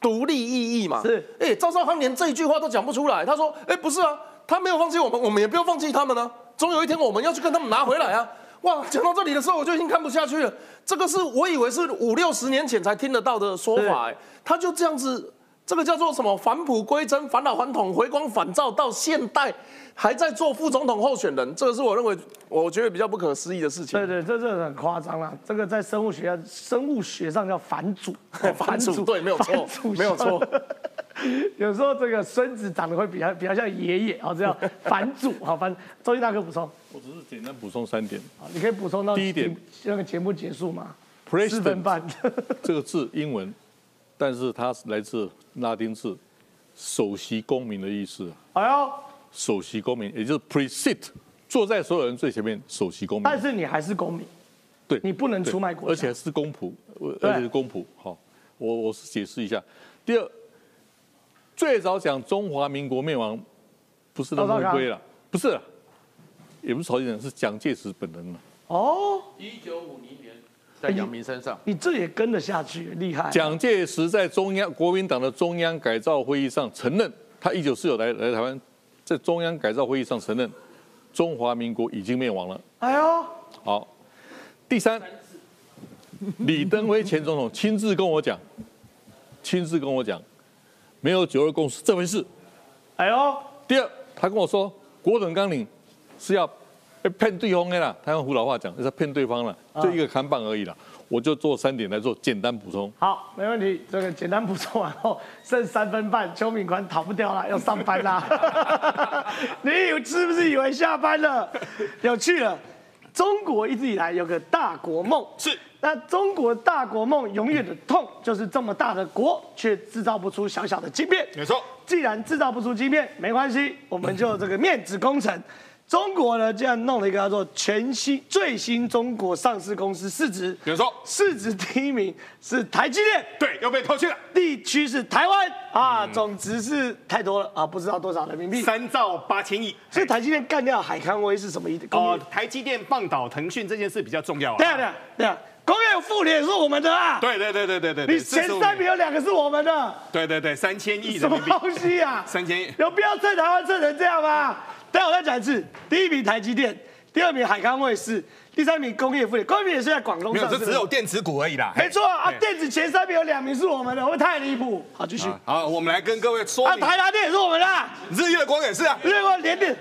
独立意义嘛。是，哎，赵少康连这一句话都讲不出来，他说，哎，不是啊，他没有放弃我们，我们也不要放弃他们呢。总有一天我们要去跟他们拿回来啊。哇，讲到这里的时候我就已经看不下去了。这个是我以为是五六十年前才听得到的说法，哎，他就这样子。这个叫做什么？返璞归真，返老还童，回光返照，到现代还在做副总统候选人，这个是我认为我觉得比较不可思议的事情。对对，这这很夸张了。这个在生物学生物学上叫反祖，反祖对，没有错，没有错。有时候这个孙子长得会比较比较像爷爷，啊，这样反 祖，好反。周金大哥补充，我只是简单补充三点。好，你可以补充到第一点，那个节目结束吗？四分半。这个字英文，但是它是来自拉丁字，首席公民的意思。哎呦，首席公民，也就是 presit，坐在所有人最前面，首席公民。但是你还是公民，对，你不能出卖国家，而且是公仆，而且是公仆。好，我我是解释一下。第二，最早讲中华民国灭亡，不是那么龟了，不是，也不是朝鲜人，是蒋介石本人了。哦，一九五零年，在杨明身上，你这也跟得下去，厉害。蒋介石在中央国民党的中央改造会议上承认，他一九四九来来台湾，在中央改造会议上承认，中华民国已经灭亡了。哎呦，好，第三，李登辉前总统亲自跟我讲。亲自跟我讲，没有九二共识这回事。哎呦，第二，他跟我说，国等纲领是要骗对方的啦。他用胡老话讲，就是骗对方了，就一个看板而已啦。我就做三点来做简单补充。好，没问题。这个简单补充完后，剩三分半，邱敏宽逃不掉了，要上班啦。你是不是以为下班了？有趣了。中国一直以来有个大国梦，是。那中国大国梦永远的痛，就是这么大的国，却制造不出小小的晶片。没错，既然制造不出晶片，没关系，我们就这个面子工程。中国呢，这样弄了一个叫做全新最新中国上市公司市值，比如说，市值第一名是台积电，对，又被偷去了。地区是台湾啊，总值是太多了啊，不知道多少人民币，三兆八千亿。所以台积电干掉海康威是什么意思？哦，台积电放倒腾讯这件事比较重要。对啊，对啊，对啊。工业富联是我们的啊！对对对对对对你前三名有两个是我们的。对对对，三千亿什么东西啊？三千亿，有必要在台湾做成这样吗？等下我再讲一次，第一名台积电，第二名海康卫视，第三名工业富联。工业富联是在广东上没有，这只有电子股而已啦。没错啊，电子前三名有两名是我们的，会太离谱？好，继续。好，我们来跟各位说。啊，台达电也是我们的，日月光也是啊，日月光联电。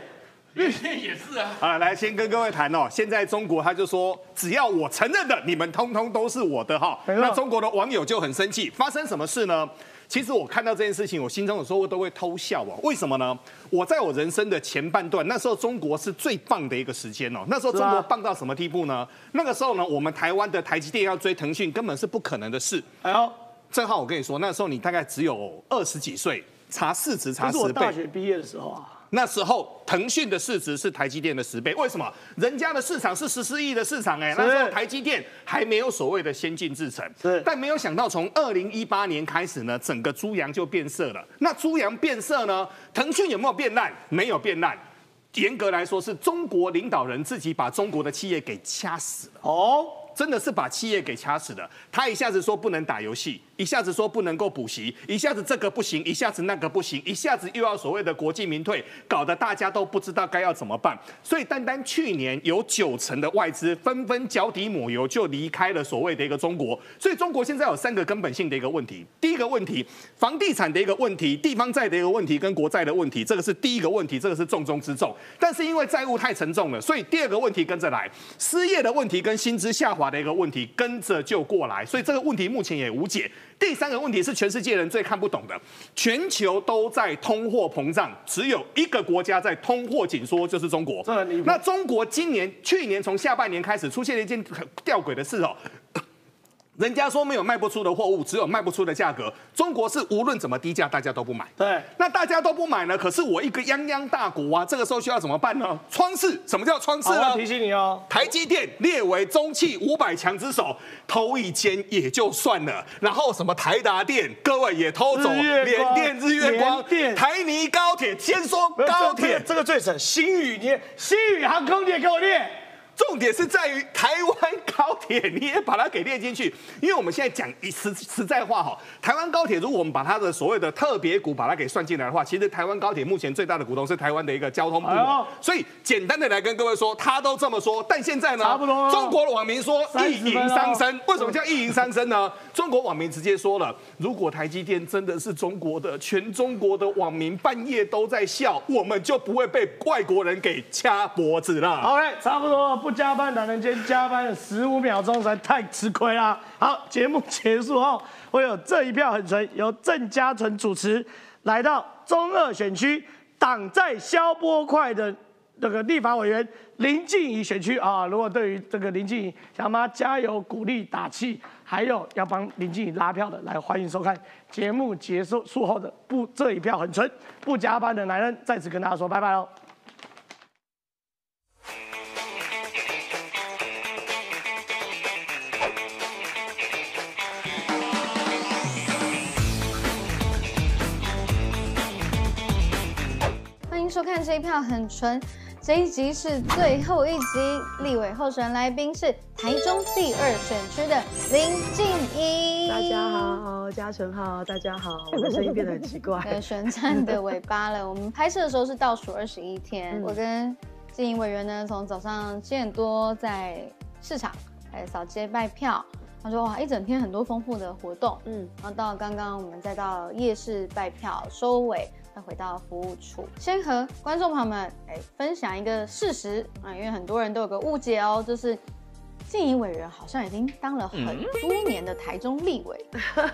绿线也是啊，啊，来先跟各位谈哦。现在中国他就说，只要我承认的，你们通通都是我的哈。那中国的网友就很生气，发生什么事呢？其实我看到这件事情，我心中有时候都会偷笑啊。为什么呢？我在我人生的前半段，那时候中国是最棒的一个时间哦。那时候中国棒到什么地步呢？那个时候呢，我们台湾的台积电要追腾讯，根本是不可能的事。哎呦，正好我跟你说，那时候你大概只有二十几岁，查市值查十倍。是我大学毕业的时候啊。那时候腾讯的市值是台积电的十倍，为什么？人家的市场是十四亿的市场，哎，那时候台积电还没有所谓的先进制程，但没有想到从二零一八年开始呢，整个猪羊就变色了。那猪羊变色呢？腾讯有没有变烂？没有变烂，严格来说是中国领导人自己把中国的企业给掐死了。哦。真的是把企业给掐死了。他一下子说不能打游戏，一下子说不能够补习，一下子这个不行，一下子那个不行，一下子又要所谓的国进民退，搞得大家都不知道该要怎么办。所以单单去年有九成的外资纷纷脚底抹油就离开了所谓的一个中国。所以中国现在有三个根本性的一个问题：第一个问题，房地产的一个问题，地方债的一个问题，跟国债的问题，这个是第一个问题，这个是重中之重。但是因为债务太沉重了，所以第二个问题跟着来，失业的问题跟薪资下滑。的一个问题跟着就过来，所以这个问题目前也无解。第三个问题是全世界人最看不懂的，全球都在通货膨胀，只有一个国家在通货紧缩，就是中国。那中国今年、去年从下半年开始出现了一件很吊诡的事哦。人家说没有卖不出的货物，只有卖不出的价格。中国是无论怎么低价，大家都不买。对，那大家都不买呢？可是我一个泱泱大国啊，这个时候需要怎么办呢？窗市，什么叫窗市呢？提醒你哦，台积电列为中汽五百强之首，偷一间也就算了，然后什么台达电，各位也偷走，联电、日月光、台泥高铁，先说高铁，这个最省，新宇你新宇航空你也给我列。重点是在于台湾高铁，你也把它给列进去，因为我们现在讲一实实在话哈，台湾高铁如果我们把它的所谓的特别股把它给算进来的话，其实台湾高铁目前最大的股东是台湾的一个交通部，所以简单的来跟各位说，他都这么说，但现在呢，差不多，中国的网民说一赢三升，为什么叫一赢三升呢？中国网民直接说了，如果台积电真的是中国的，全中国的网民半夜都在笑，我们就不会被外国人给掐脖子了。好嘞差不多不。加班男人今天加班十五秒钟，实在太吃亏啦。好，节目结束后会有这一票很纯，由郑家纯主持，来到中二选区挡在消波块的那个立法委员林静怡选区啊。如果对于这个林静怡想帮他加油鼓励打气，还有要帮林静怡拉票的，来欢迎收看节目结束术后的不这一票很纯不加班的男人，在此跟大家说拜拜喽。收看这一票很纯，这一集是最后一集，立委候选人来宾是台中第二选区的林静怡。大家好，嘉诚好，大家好，我的声音变得很奇怪。对，选战的尾巴了。我们拍摄的时候是倒数二十一天，我跟静怡委员呢，从早上七点多在市场还扫街拜票。他说哇，一整天很多丰富的活动，嗯，然后到刚刚我们再到夜市拜票收尾。再回到服务处，先和观众朋友们哎分享一个事实啊，因为很多人都有个误解哦，就是静怡委员好像已经当了很多年的台中立委，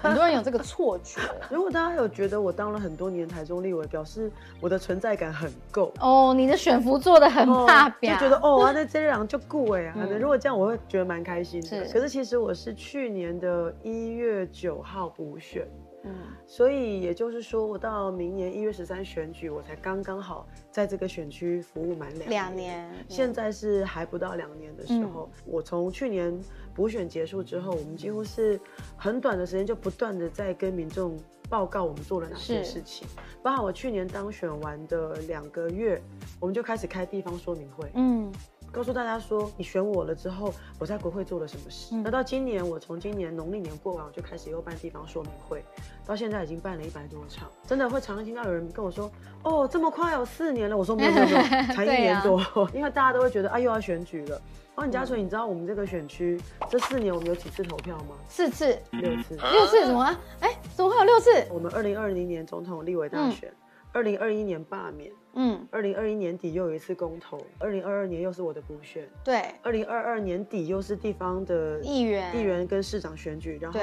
很多人有这个错觉。如果大家有觉得我当了很多年台中立委，表示我的存在感很够哦，你的选服做的很大表，就觉得哦，那这两就顾哎啊，如果这样我会觉得蛮开心的。可是其实我是去年的一月九号补选。嗯，所以也就是说，我到明年一月十三选举，我才刚刚好在这个选区服务满两两年。现在是还不到两年的时候，我从去年补选结束之后，我们几乎是很短的时间就不断的在跟民众报告我们做了哪些事情。包括我去年当选完的两个月，我们就开始开地方说明会。嗯。告诉大家说，你选我了之后，我在国会做了什么事。那到今年，我从今年农历年过完，我就开始又办地方说明会，到现在已经办了一百多场。真的会常常听到有人跟我说：“哦，这么快有四年了。”我说：“没有没有，才一年多。”因为大家都会觉得啊，又要选举了。哦，李嘉纯，你知道我们这个选区这四年我们有几次投票吗？四次，六次，六次怎么？哎，怎么会有六次？我们二零二零年总统立委大选。二零二一年罢免，嗯，二零二一年底又有一次公投，二零二二年又是我的补选，对，二零二二年底又是地方的议员、议员跟市长选举，然后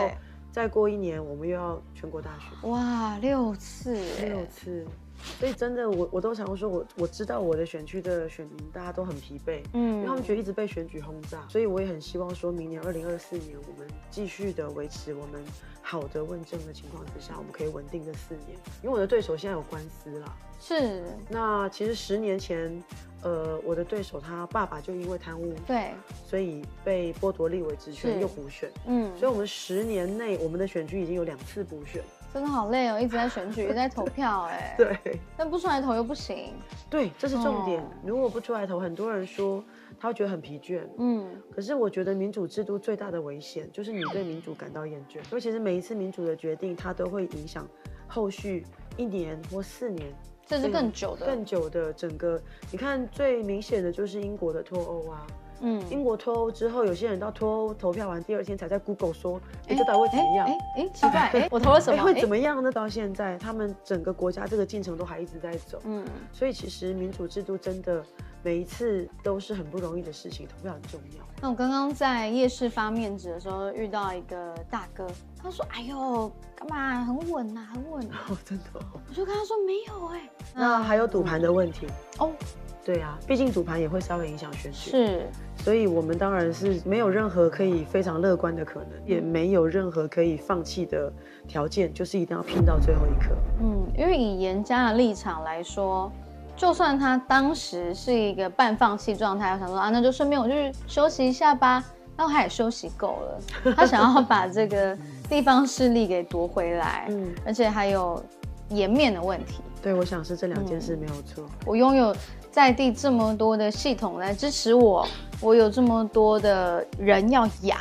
再过一年我们又要全国大选，哇，六次，六次。所以真的，我我都想说，我我知道我的选区的选民大家都很疲惫，嗯，因为他们觉得一直被选举轰炸，所以我也很希望说明年二零二四年我们继续的维持我们好的问政的情况之下，我们可以稳定这四年。因为我的对手现在有官司啦，是。那其实十年前，呃，我的对手他爸爸就因为贪污，对，所以被剥夺立委职权又补选，嗯，所以我们十年内我们的选区已经有两次补选。真的好累哦，一直在选举，一直在投票，哎，对，但不出来投又不行，对，这是重点。如果不出来投，很多人说他会觉得很疲倦，嗯，可是我觉得民主制度最大的危险就是你对民主感到厌倦，尤其是每一次民主的决定，它都会影响后续一年或四年，甚至更久的、更久的整个。你看最明显的就是英国的脱欧啊。嗯，英国脱欧之后，有些人到脱欧投票完第二天才在 Google 说，哎，这到底会怎么样？哎哎，奇怪，哎，我投了什么？会怎么样呢？到现在，他们整个国家这个进程都还一直在走。嗯，所以其实民主制度真的每一次都是很不容易的事情，投票很重要。那我刚刚在夜市发面纸的时候遇到一个大哥，他说：“哎呦，干嘛？很稳呐，很稳。”哦，真的。我就跟他说：“没有哎。”那还有赌盘的问题哦。对啊，毕竟主盘也会稍微影响选举，是，所以我们当然是没有任何可以非常乐观的可能，也没有任何可以放弃的条件，就是一定要拼到最后一刻。嗯，因为以严家的立场来说，就算他当时是一个半放弃状态，我想说啊，那就顺便我去休息一下吧，那他也休息够了，他想要把这个地方势力给夺回来，嗯，而且还有颜面的问题。对，我想是这两件事没有错。我拥有。在地这么多的系统来支持我，我有这么多的人要养，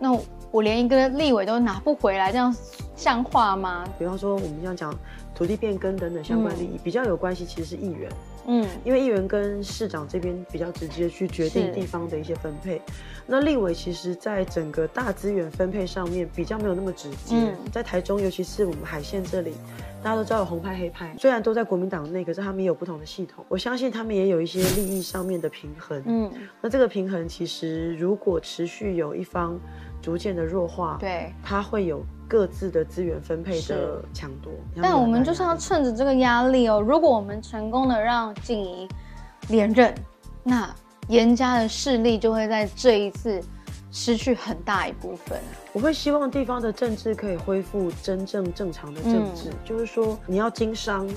那我连一个立委都拿不回来，这样像话吗？比方说我们这样讲土地变更等等相关利益比较有关系，其实是议员，嗯，因为议员跟市长这边比较直接去决定地方的一些分配。那立委其实在整个大资源分配上面比较没有那么直接。在台中，尤其是我们海线这里，大家都知道有红派黑派，虽然都在国民党内，可是他们也有不同的系统。我相信他们也有一些利益上面的平衡。嗯，那这个平衡其实如果持续有一方逐渐的弱化，对，它会有。各自的资源分配的抢夺，但我们就是要趁着这个压力哦。如果我们成功的让静怡连任，那严家的势力就会在这一次失去很大一部分。我会希望地方的政治可以恢复真正正常的政治，就是说你要经商。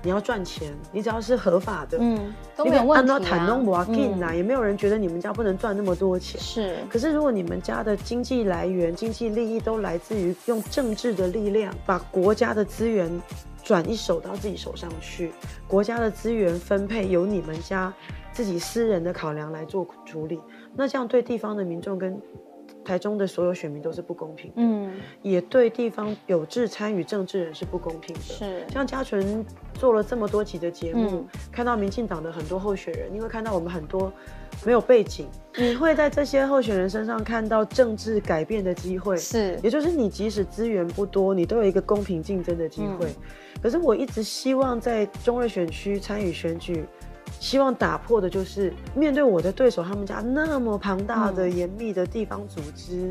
你要赚钱，你只要是合法的，嗯，都没有问题啊。也没有人觉得你们家不能赚那么多钱。是，可是如果你们家的经济来源、经济利益都来自于用政治的力量，把国家的资源转一手到自己手上去，国家的资源分配由你们家自己私人的考量来做处理，那这样对地方的民众跟。台中的所有选民都是不公平的，嗯，也对地方有志参与政治人是不公平的。是，像嘉纯做了这么多集的节目，看到民进党的很多候选人，你会看到我们很多没有背景，你会在这些候选人身上看到政治改变的机会。是，也就是你即使资源不多，你都有一个公平竞争的机会。可是我一直希望在中二选区参与选举。希望打破的就是面对我的对手，他们家那么庞大的严密的地方组织、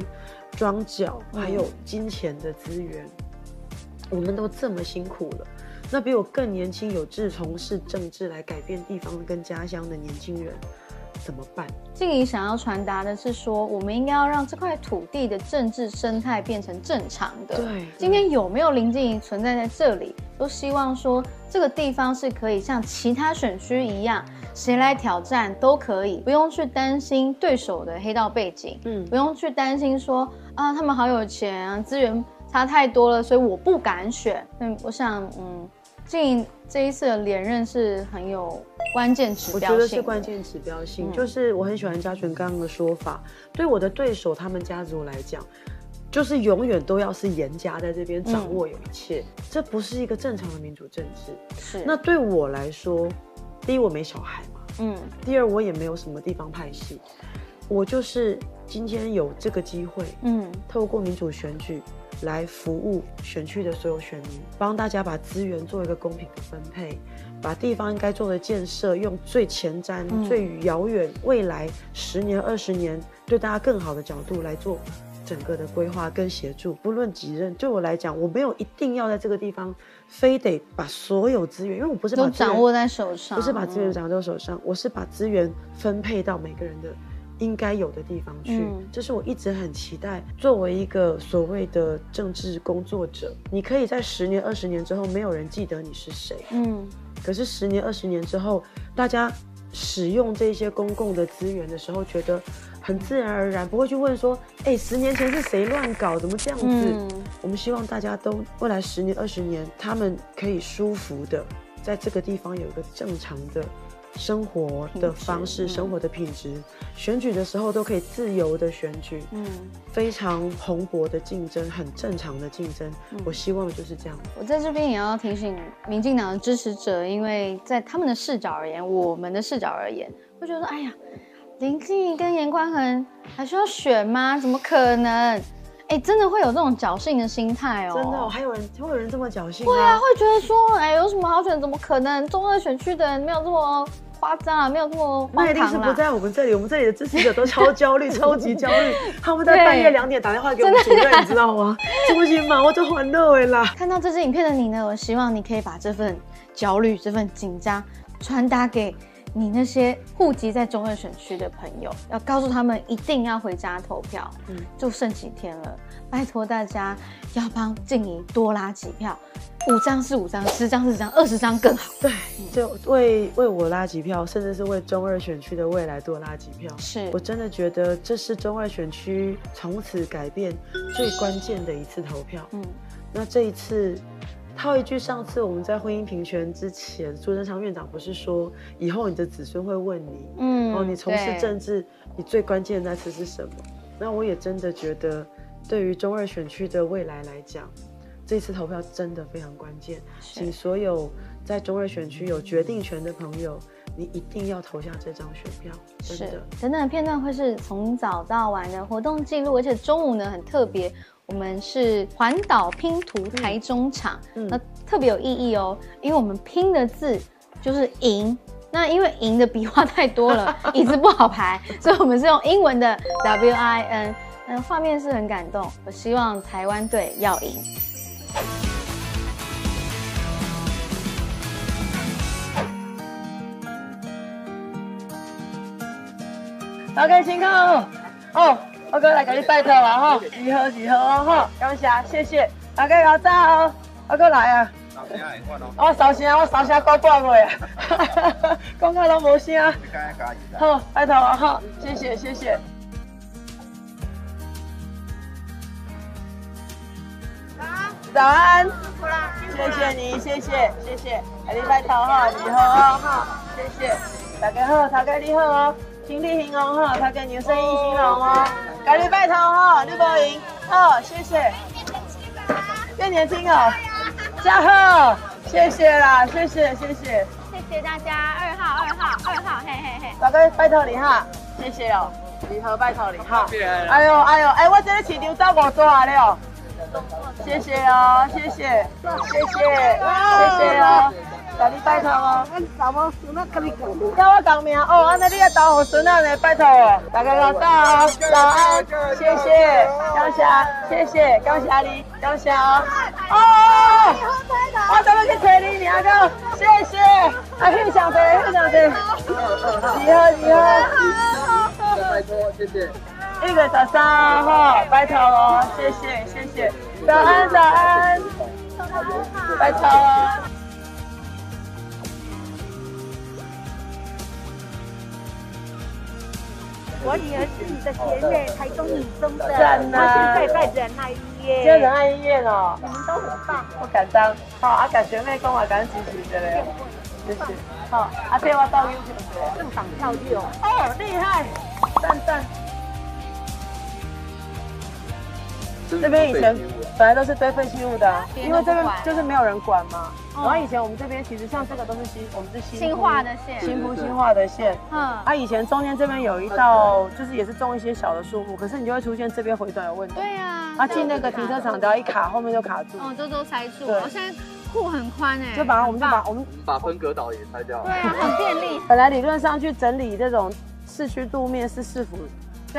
庄脚，还有金钱的资源，我们都这么辛苦了，那比我更年轻、有志从事政治来改变地方跟家乡的年轻人。怎么办？静怡想要传达的是说，我们应该要让这块土地的政治生态变成正常的。对，今天有没有林静怡存在在这里，都希望说这个地方是可以像其他选区一样，谁来挑战都可以，不用去担心对手的黑道背景，嗯，不用去担心说啊，他们好有钱啊，资源差太多了，所以我不敢选。嗯，我想，嗯。静这一次的连任是很有关键指标性，我觉得是关键指标性。就是我很喜欢嘉纯刚刚的说法，对我的对手他们家族来讲，就是永远都要是严家在这边掌握有一切，这不是一个正常的民主政治。是。那对我来说，第一我没小孩嘛，嗯。第二我也没有什么地方派系，我就是今天有这个机会，嗯，透过民主选举。来服务选区的所有选民，帮大家把资源做一个公平的分配，把地方应该做的建设用最前瞻、最遥远未来十年、二十年对大家更好的角度来做整个的规划跟协助。不论几任，对我来讲，我没有一定要在这个地方非得把所有资源，因为我不是都掌握在手上，不是把资源掌握在手上，我是把资源分配到每个人的。应该有的地方去，这是我一直很期待。作为一个所谓的政治工作者，你可以在十年、二十年之后，没有人记得你是谁。嗯，可是十年、二十年之后，大家使用这些公共的资源的时候，觉得很自然而然，不会去问说：“哎，十年前是谁乱搞？怎么这样子？”我们希望大家都未来十年、二十年，他们可以舒服的在这个地方有一个正常的。生活的方式，生活的品质，选举的时候都可以自由的选举，嗯，非常蓬勃的竞争，很正常的竞争。我希望就是这样。我在这边也要提醒民进党的支持者，因为在他们的视角而言，我们的视角而言，会觉得说，哎呀，林静怡跟严宽恒还需要选吗？怎么可能？哎，真的会有这种侥幸的心态哦！真的，还有人会有人这么侥幸？会啊，会觉得说，哎，有什么好选？怎么可能？中二选区的人没有这么。夸张啊，没有这么那一定是不在我们这里，我们这里的支持者都超焦虑，超级焦虑。他们在半夜两点打电话给我们主任，你知道吗？不行嘛，我就欢乐啦。看到这支影片的你呢，我希望你可以把这份焦虑、这份紧张传达给你那些户籍在中二选区的朋友，要告诉他们一定要回家投票。嗯，就剩几天了，拜托大家要帮静怡多拉几票。五张是五张，十张是十张，二十张更好。对，就为为我拉几票，甚至是为中二选区的未来多拉几票。是我真的觉得这是中二选区从此改变最关键的一次投票。嗯，那这一次套一句，上次我们在婚姻平权之前，朱贞昌院长不是说，以后你的子孙会问你，嗯，哦，你从事政治，你最关键的那次是什么？那我也真的觉得，对于中二选区的未来来讲。这次投票真的非常关键，请所有在中二选区有决定权的朋友，你一定要投下这张选票。真的，等等的片段会是从早到晚的活动记录，而且中午呢很特别，我们是环岛拼图台中场，那特别有意义哦，因为我们拼的字就是赢。那因为赢的笔画太多了，椅子不好排，所以我们是用英文的 W I N。嗯，画面是很感动。我希望台湾队要赢。大家辛苦哦，我哥来给你拜托了哈，集合集合哦哈，感谢谢谢，大家要走哦，我哥来啊。我烧声，我烧声过半个啊，讲到拢无声。好，拜托了哈，谢谢谢谢。早安，谢谢你，谢谢谢谢，给你拜托哈，你好哦哈，谢谢，大家好，大家你好哦，身体兴隆哈，大家牛生意兴隆哦，给你拜托哈，你不赢，好，谢谢，变年轻哦。加贺，谢谢啦，谢谢谢谢，谢谢大家，二号二号二号，嘿嘿嘿，大哥拜托你哈，谢谢哦，礼盒拜托你哈，哎呦哎呦哎，我这个市场走五抓了，谢谢哦，谢谢，谢谢，谢谢哦。甲你拜托哦，俺查某孙仔跟你讲，叫我讲名。哦，安尼你也投我孙仔呢，拜托。哦，大家早哦，早安，谢谢，感谢，谢谢，感谢你，感谢哦，哦，我怎么去找你名个？谢谢，啊，非常多，非常多，你好，你好，拜托，谢谢，一个早上哈，拜托哦，谢谢，谢谢，早安，早安，拜托。我女儿是你的学妹，台中女中的，我现在在仁爱医院。在仁爱医院哦，你们都很棒，不敢当。好，阿感学妹跟我感支持的嘞，谢谢。好，阿佩我到优秀，正常跳跃哦，哦，厉害，赞赞。这边以前本来都是堆废弃物的，因为这边就是没有人管嘛。然后以前我们这边其实像这个都是新，我们是新新化的线，新铺新化的线。嗯，啊，以前中间这边有一道，就是也是种一些小的树木，可是你就会出现这边回转有问题。对啊，啊，进那个停车场只要一卡，后面就卡住。哦，这都塞住。对，现在库很宽哎，就把我们就把我们把分隔岛也拆掉。对啊，很便利。本来理论上去整理这种市区路面是市府。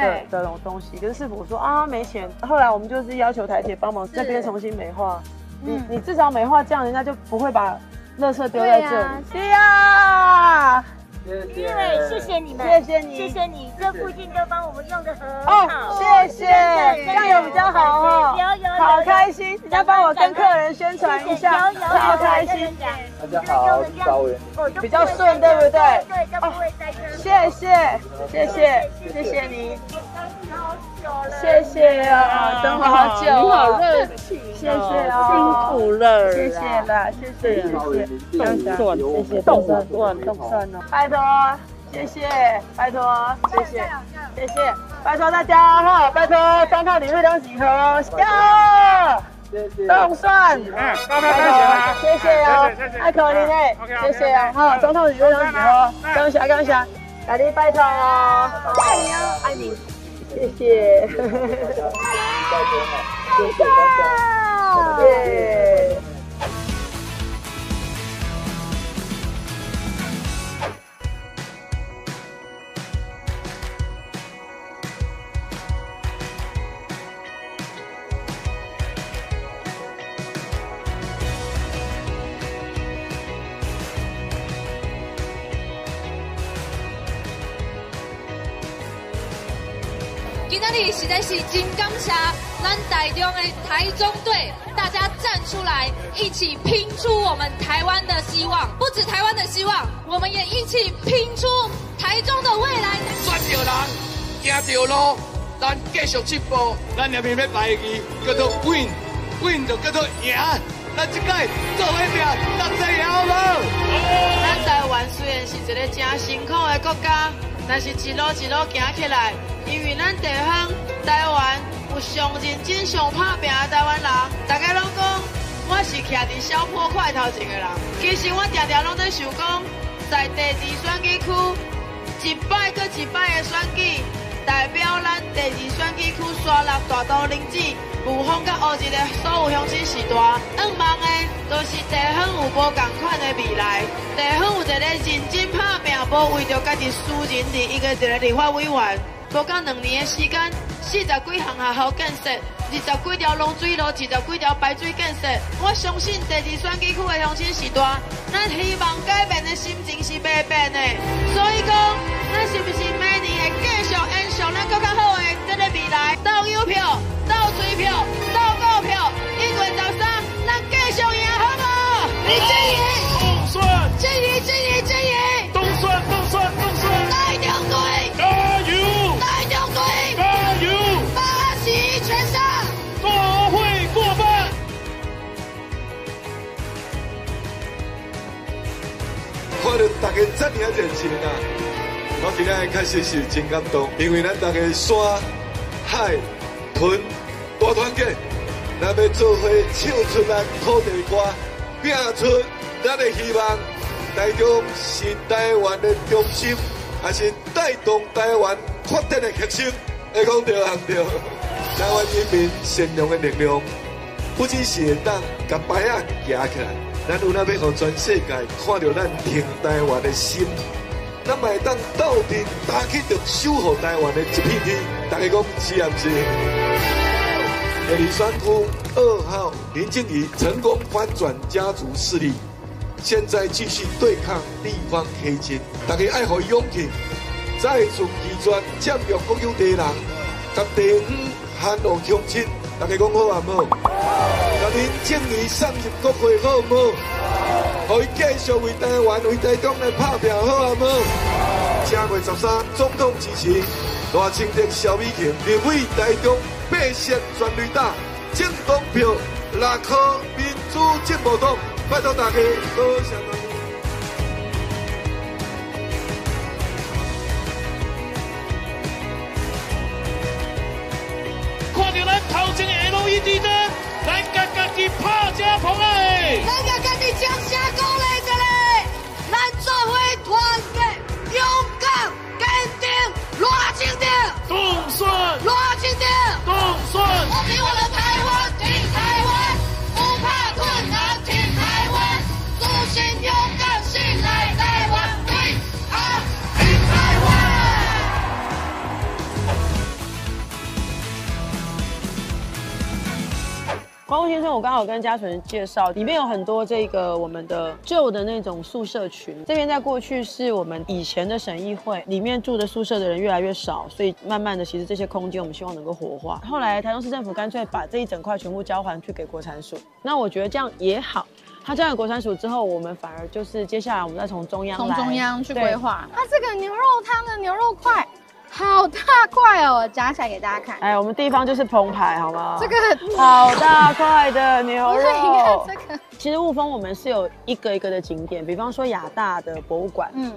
对。这种东西，可是师傅说啊没钱，后来我们就是要求台铁帮忙这边重新美化，你你至少美化这样，人家就不会把垃圾丢在这里。对呀。对，谢谢。你们，谢谢你，谢谢你，这附近都帮我们用的很好，谢谢，这样有比较好哈，有有，好开心，你要帮我跟客人宣传一下，超开心。大家好，稍微比较顺，对不对？对，都不会再谢谢，谢谢，谢谢你，谢谢啊，等我好久，你好热。情，谢谢啊，辛苦了，谢谢啦，谢谢，谢谢，动算，谢谢，动算，动算哦，拜托，谢谢，拜托，谢谢，谢谢，拜托大家哈，拜托三套礼物两几盒，要，动算，嗯，拜托，谢谢哦，爱可怜嘞，谢谢啊，好，三套礼物两几盒，感谢感谢，大力拜托哦，爱你哦，爱你，谢谢，谢谢，谢谢。今咱台中的台中队，大家站出来，一起拼出我们台湾的希望。不止台湾的希望，我们也一起拼出台中的未来。选着人，行着路，咱继续进步。咱下面要排个叫做 win，win 就叫做赢。咱这届做伙拼，大家赢好无？咱台湾虽然是一个真辛苦的国家，但是一路一路行起来。因为咱地方台湾上认真、上拍拼的台湾人，大家拢讲我是徛伫小坡块头前的人。其实我常常拢在想讲，在第二选举区，一摆搁一摆的选举，代表咱第二选举区刷落大都林子。有风甲乌日的所有乡亲时代，盼望的都是地方有无共款的未来。地方有一个认真拍拼，无为着家己私人利益的一个立法委员，多到两年的时间，四十几项学校建设，二十几条龙水路，二十几条排水建设。我相信第二选举区的乡亲时代，咱希望改变的心情是未变的。所以讲，咱是不是明年会继续延续咱更较好的这个未来？投邮票。倒水票，倒股票，一月十三，咱继续赢，好不好？你建议，东算，建议，大家这么热情啊，我今日确实是真感动，因为咱大家山海屯。大团结，咱要做伙唱出咱土地歌，拼出咱的希望。台中是台湾的中心，也是带动台湾发展的核心。会讲对行对，台湾人民善良的力量，不只是会当把牌啊夹起来，咱有那要让全世界看到咱挺台湾的心，咱会当斗阵打起着守护台湾的一片天。大家讲是啊，是？第二选区二号林静怡成功翻转家族势力，现在继续对抗地方黑金。大家爱好勇气，再次击转占用国有地人，甲地方 hand 路乡亲。大家讲好啊无？林静怡送入国会好无？可以继续为台湾、为台中来拍拼好啊无？正月十三总统支持，大清的小美琴立委台中。八色全绿党，正党票六颗民主进步党，拜托大家多谢大家。看到咱头前的 LED 灯，己拍家捧嘞，人家家己将声讲嘞，这里，咱做伙团结、勇敢、坚定、热情的，动算，热情的。算！我比我的光复先生，我刚好跟嘉纯介绍，里面有很多这个我们的旧的那种宿舍群。这边在过去是我们以前的省议会，里面住的宿舍的人越来越少，所以慢慢的，其实这些空间我们希望能够活化。后来台中市政府干脆把这一整块全部交还去给国产署，那我觉得这样也好。它交给国产署之后，我们反而就是接下来我们再从中央从中央去规划。它这个牛肉汤的牛肉块。好大块哦，夹起来给大家看。哎，我们地方就是澎湃，好吗？这个好大块的牛肉。你看这个。其实雾峰我们是有一个一个的景点，比方说亚大的博物馆，嗯，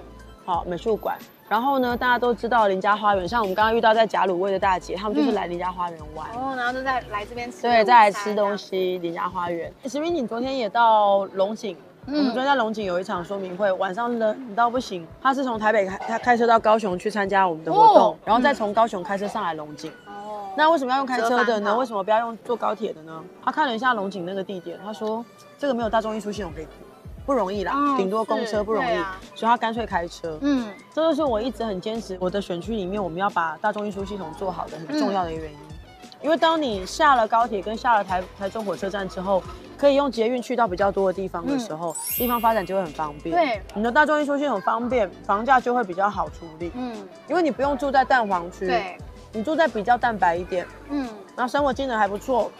好美术馆。然后呢，大家都知道林家花园，像我们刚刚遇到在贾鲁味的大姐，他们就是来林家花园玩。哦，然后就在来这边吃。对，再来吃东西。林家花园。石明，你昨天也到龙井。我们昨天在龙井有一场说明会，晚上冷到不行。他是从台北开，他开车到高雄去参加我们的活动，然后再从高雄开车上来龙井。哦，那为什么要用开车的呢？为什么不要用坐高铁的呢？他看了一下龙井那个地点，他说这个没有大众运输系统可以，不容易啦，顶多公车不容易，所以他干脆开车。嗯，这就是我一直很坚持，我的选区里面我们要把大众运输系统做好的很重要的一个原因。因为当你下了高铁跟下了台台中火车站之后，可以用捷运去到比较多的地方的时候，地方发展就会很方便。对，你的大众运输系统方便，房价就会比较好处理。嗯，因为你不用住在蛋黄区，对，你住在比较蛋白一点，嗯，然后生活机能还不错，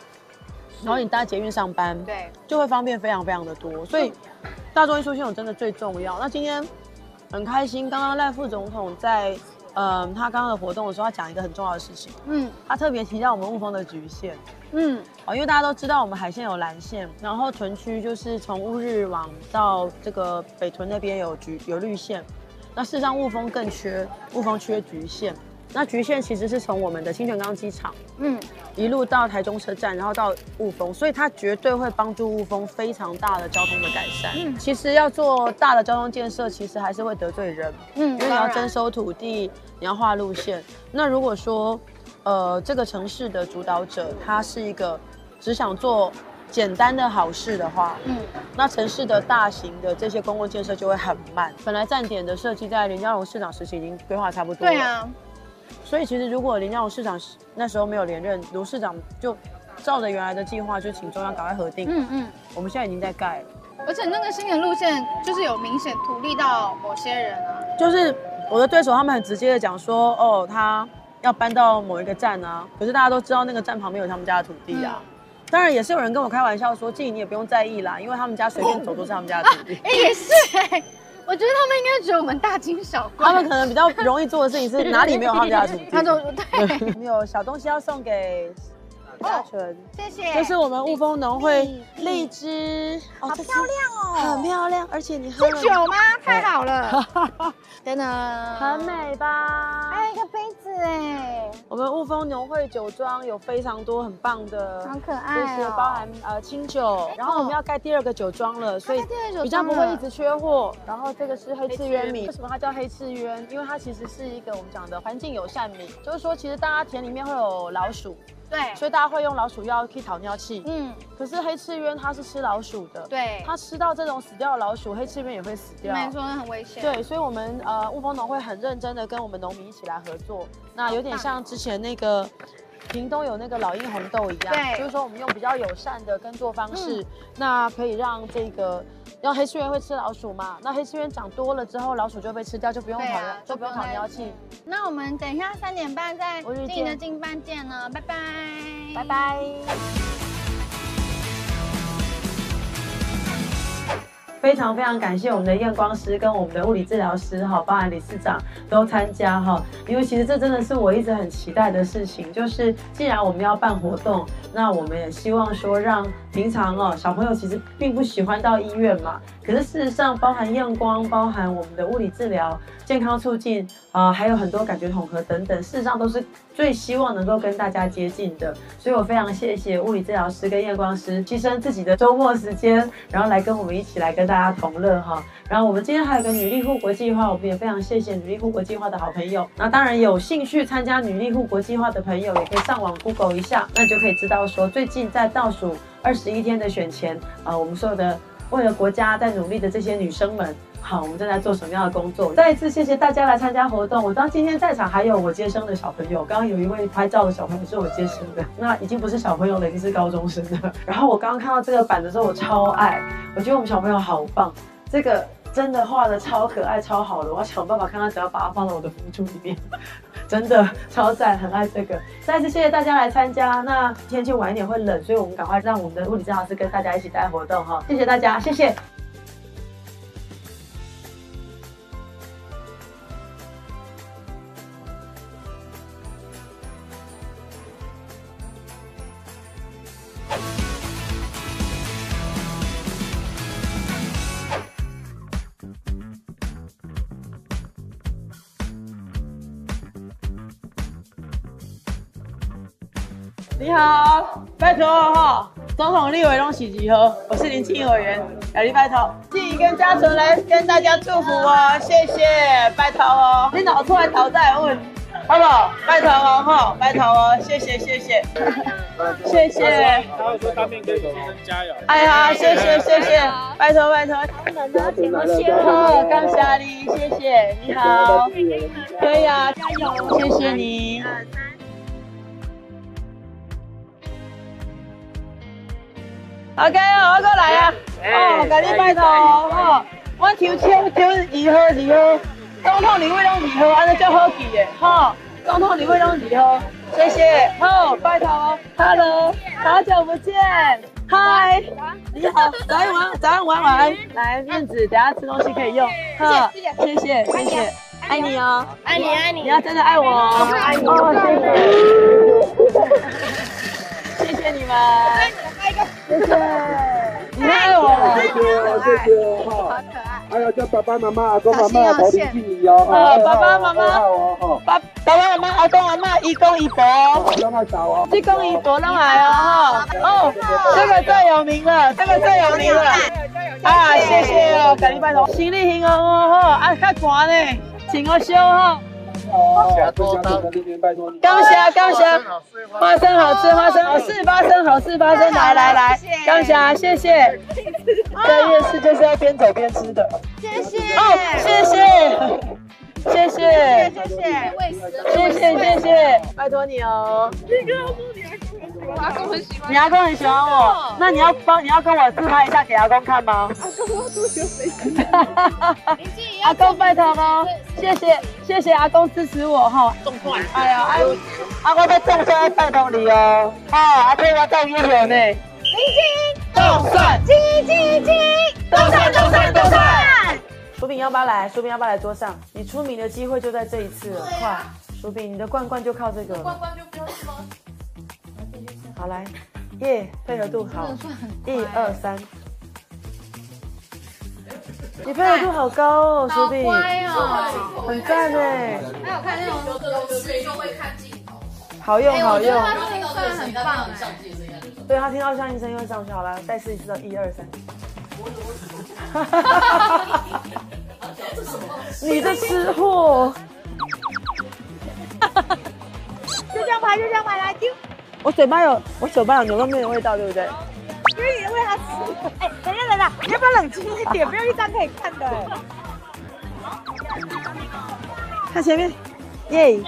然后你搭捷运上班，对，就会方便非常非常的多。所以大众运输系统真的最重要。那今天很开心，刚刚赖副总统在。嗯，他刚刚的活动的时候，他讲一个很重要的事情。嗯，他特别提到我们雾峰的局限。嗯，哦，因为大家都知道我们海线有蓝线，然后屯区就是从乌日往到这个北屯那边有橘有绿线。那事实上雾峰更缺，雾峰缺橘线。那局限其实是从我们的清泉岗机场，嗯，一路到台中车站，然后到雾峰，所以它绝对会帮助雾峰非常大的交通的改善。嗯，其实要做大的交通建设，其实还是会得罪人，嗯因为你要征收土地，你要画路线。那如果说，呃，这个城市的主导者他是一个只想做简单的好事的话，嗯，那城市的大型的这些公共建设就会很慢。本来站点的设计在林佳荣市长时期已经规划差不多了，对啊，所以其实如果林佳荣市长那时候没有连任，卢市长就照着原来的计划，就请中央赶快核定。嗯嗯，我们现在已经在盖了，而且那个新的路线就是有明显图利到某些人啊。就是我的对手他们很直接的讲说，哦，他要搬到某一个站啊，可是大家都知道那个站旁边有他们家的土地啊。当然也是有人跟我开玩笑说，静你也不用在意啦，因为他们家随便走都是他们家的土地。哎、也是哎、我觉得他们应该觉得我们大惊小怪。他们可能比较容易做的事情是哪里没有他们家的土地。他就对，我们有小东西要送给嘉纯，谢谢。这是我们雾峰农会荔枝，好漂亮哦，很漂亮，而且你喝酒吗？太好了，真的很美吧？还有一个杯子哎，我们雾峰农会酒庄有非常多很棒的，很可爱哦。这些包含呃清酒，然后我们要盖第二个酒庄了，所以第二个酒庄比较不会一直缺货。然后这个是黑刺鸢米，为什么它叫黑刺鸢？因为它其实是一个我们讲的环境友善米，就是说其实大家田里面会有老鼠。对，所以大家会用老鼠药去讨尿气。嗯，可是黑翅鸢它是吃老鼠的，对，它吃到这种死掉的老鼠，黑翅鸢也会死掉。没错，很危险。对，所以我们呃雾峰农会很认真的跟我们农民一起来合作，那有点像之前那个。屏东有那个老鹰红豆一样，对就是说我们用比较友善的耕作方式，那可以让这个，让黑漆鸢会吃老鼠嘛，那黑漆鸢长多了之后，老鼠就被吃掉，就不用讨、对啊就不用讨妖气。那我们等一下三点半在日静的见静班见了，拜拜，拜拜。非常非常感谢我们的验光师跟我们的物理治疗师哈，包含理事长都参加哈，因为其实这真的是我一直很期待的事情，就是既然我们要办活动，那我们也希望说让平常哦小朋友其实并不喜欢到医院嘛，可是事实上包含验光，包含我们的物理治疗、健康促进啊、呃还有很多感觉统合等等，事实上都是最希望能够跟大家接近的，所以我非常谢谢物理治疗师跟验光师牺牲自己的周末时间，然后来跟我们一起来跟大家同乐哈。然后我们今天还有个女力护国计划，我们也非常谢谢女力护国计划的好朋友。那当然有兴趣参加女力护国计划的朋友，也可以上网 Google 一下，那就可以知道说最近在倒数二十一天的选前啊、我们所有的为了国家在努力的这些女生们。好，我们正在做什么样的工作？再一次谢谢大家来参加活动。我知道今天在场还有我接生的小朋友，刚刚有一位拍照的小朋友是我接生的，那已经不是小朋友了，已经是高中生了。然后我刚刚看到这个版的时候，我超爱，我觉得我们小朋友好棒，这个真的画的超可爱、超好的，我要想办法看看怎样把它放到我的辅助里面，真的超赞，很爱这个。再次谢谢大家来参加。那天气晚一点会冷，所以我们赶快让我们的物理治疗师跟大家一起带活动哈，谢谢大家，谢谢。你好，拜托哈，总统立委拢喜集合，我是林清怡委员，小丽拜托，静怡跟嘉纯来跟大家祝福哦，谢谢，拜托哦，你脑出来讨债问，好不好？拜托哦哈，拜托哦，谢谢谢谢，谢谢，他会说当面跟学生加油。哎呀，谢谢谢谢，拜托拜托，请我先喝，感谢你，谢谢，你好，可以啊，加油，谢谢你。OK 哦，我过来啊！哦，甲你拜托哦，吼，我抽签抽二号二号，总统礼位拢二号，安尼叫好记的，吼，总统礼位拢二号，谢谢，好，拜托哦，Hello，好久不见，嗨，你好，早安晚早安晚安晚安，来面子，等下吃东西可以用，好，谢谢谢谢，爱你哦，爱你爱你。你要真的爱我。哦，爱你。哦，谢谢，谢谢你们。谢谢，你爱我了，谢谢谢谢哈，还有叫爸爸妈妈、阿公妈妈、头领敬你哦，呃，爸爸妈妈，哦哈。爸爸爸妈妈、阿公阿妈、姨公姨婆，姨公姨婆让来哦哈。哦，这个最有名了，这个最有名了。啊，谢谢哦，感谢拜托。行李行哦哦哈，啊较寒呢，请我收哈。刚霞，刚霞，花生好吃，花生好事发生，好事发生，来来来，刚霞，谢谢。在夜市就是要边走边吃的。谢谢。哦，谢谢。谢谢，谢谢，谢谢，谢谢，拜托你哦。我阿公很喜欢你阿公很喜欢我，那你要帮你要跟我自拍一下给阿公看吗？阿公要多久没看？阿公拜托哦，谢谢谢谢阿公支持我哈。中算，哎呀，阿阿公在中算拜托你哦。啊，阿公我中英雄呢。金金，中算，金金金，中算中算中算。薯饼要不要来？薯饼要不要来桌上？你出名的机会就在这一次了，快！薯饼，你的罐罐就靠这个。罐罐就不要吃吗？好来，耶，配合度好，一二三。你配合度好高哦，薯饼，很赞哎。还有看那种有事就会看镜头，好用好用。他听到声很棒哎。对他听到相应声又上去，好了，再试一次，一二三。你的吃货，就这样拍，就这样拍，来丢。我嘴巴有，我嘴巴有牛肉面的味道，对不对？因为你喂它吃。哎，等一下，等一下，要不要冷静一点？没有一张可以看的。看前面，耶。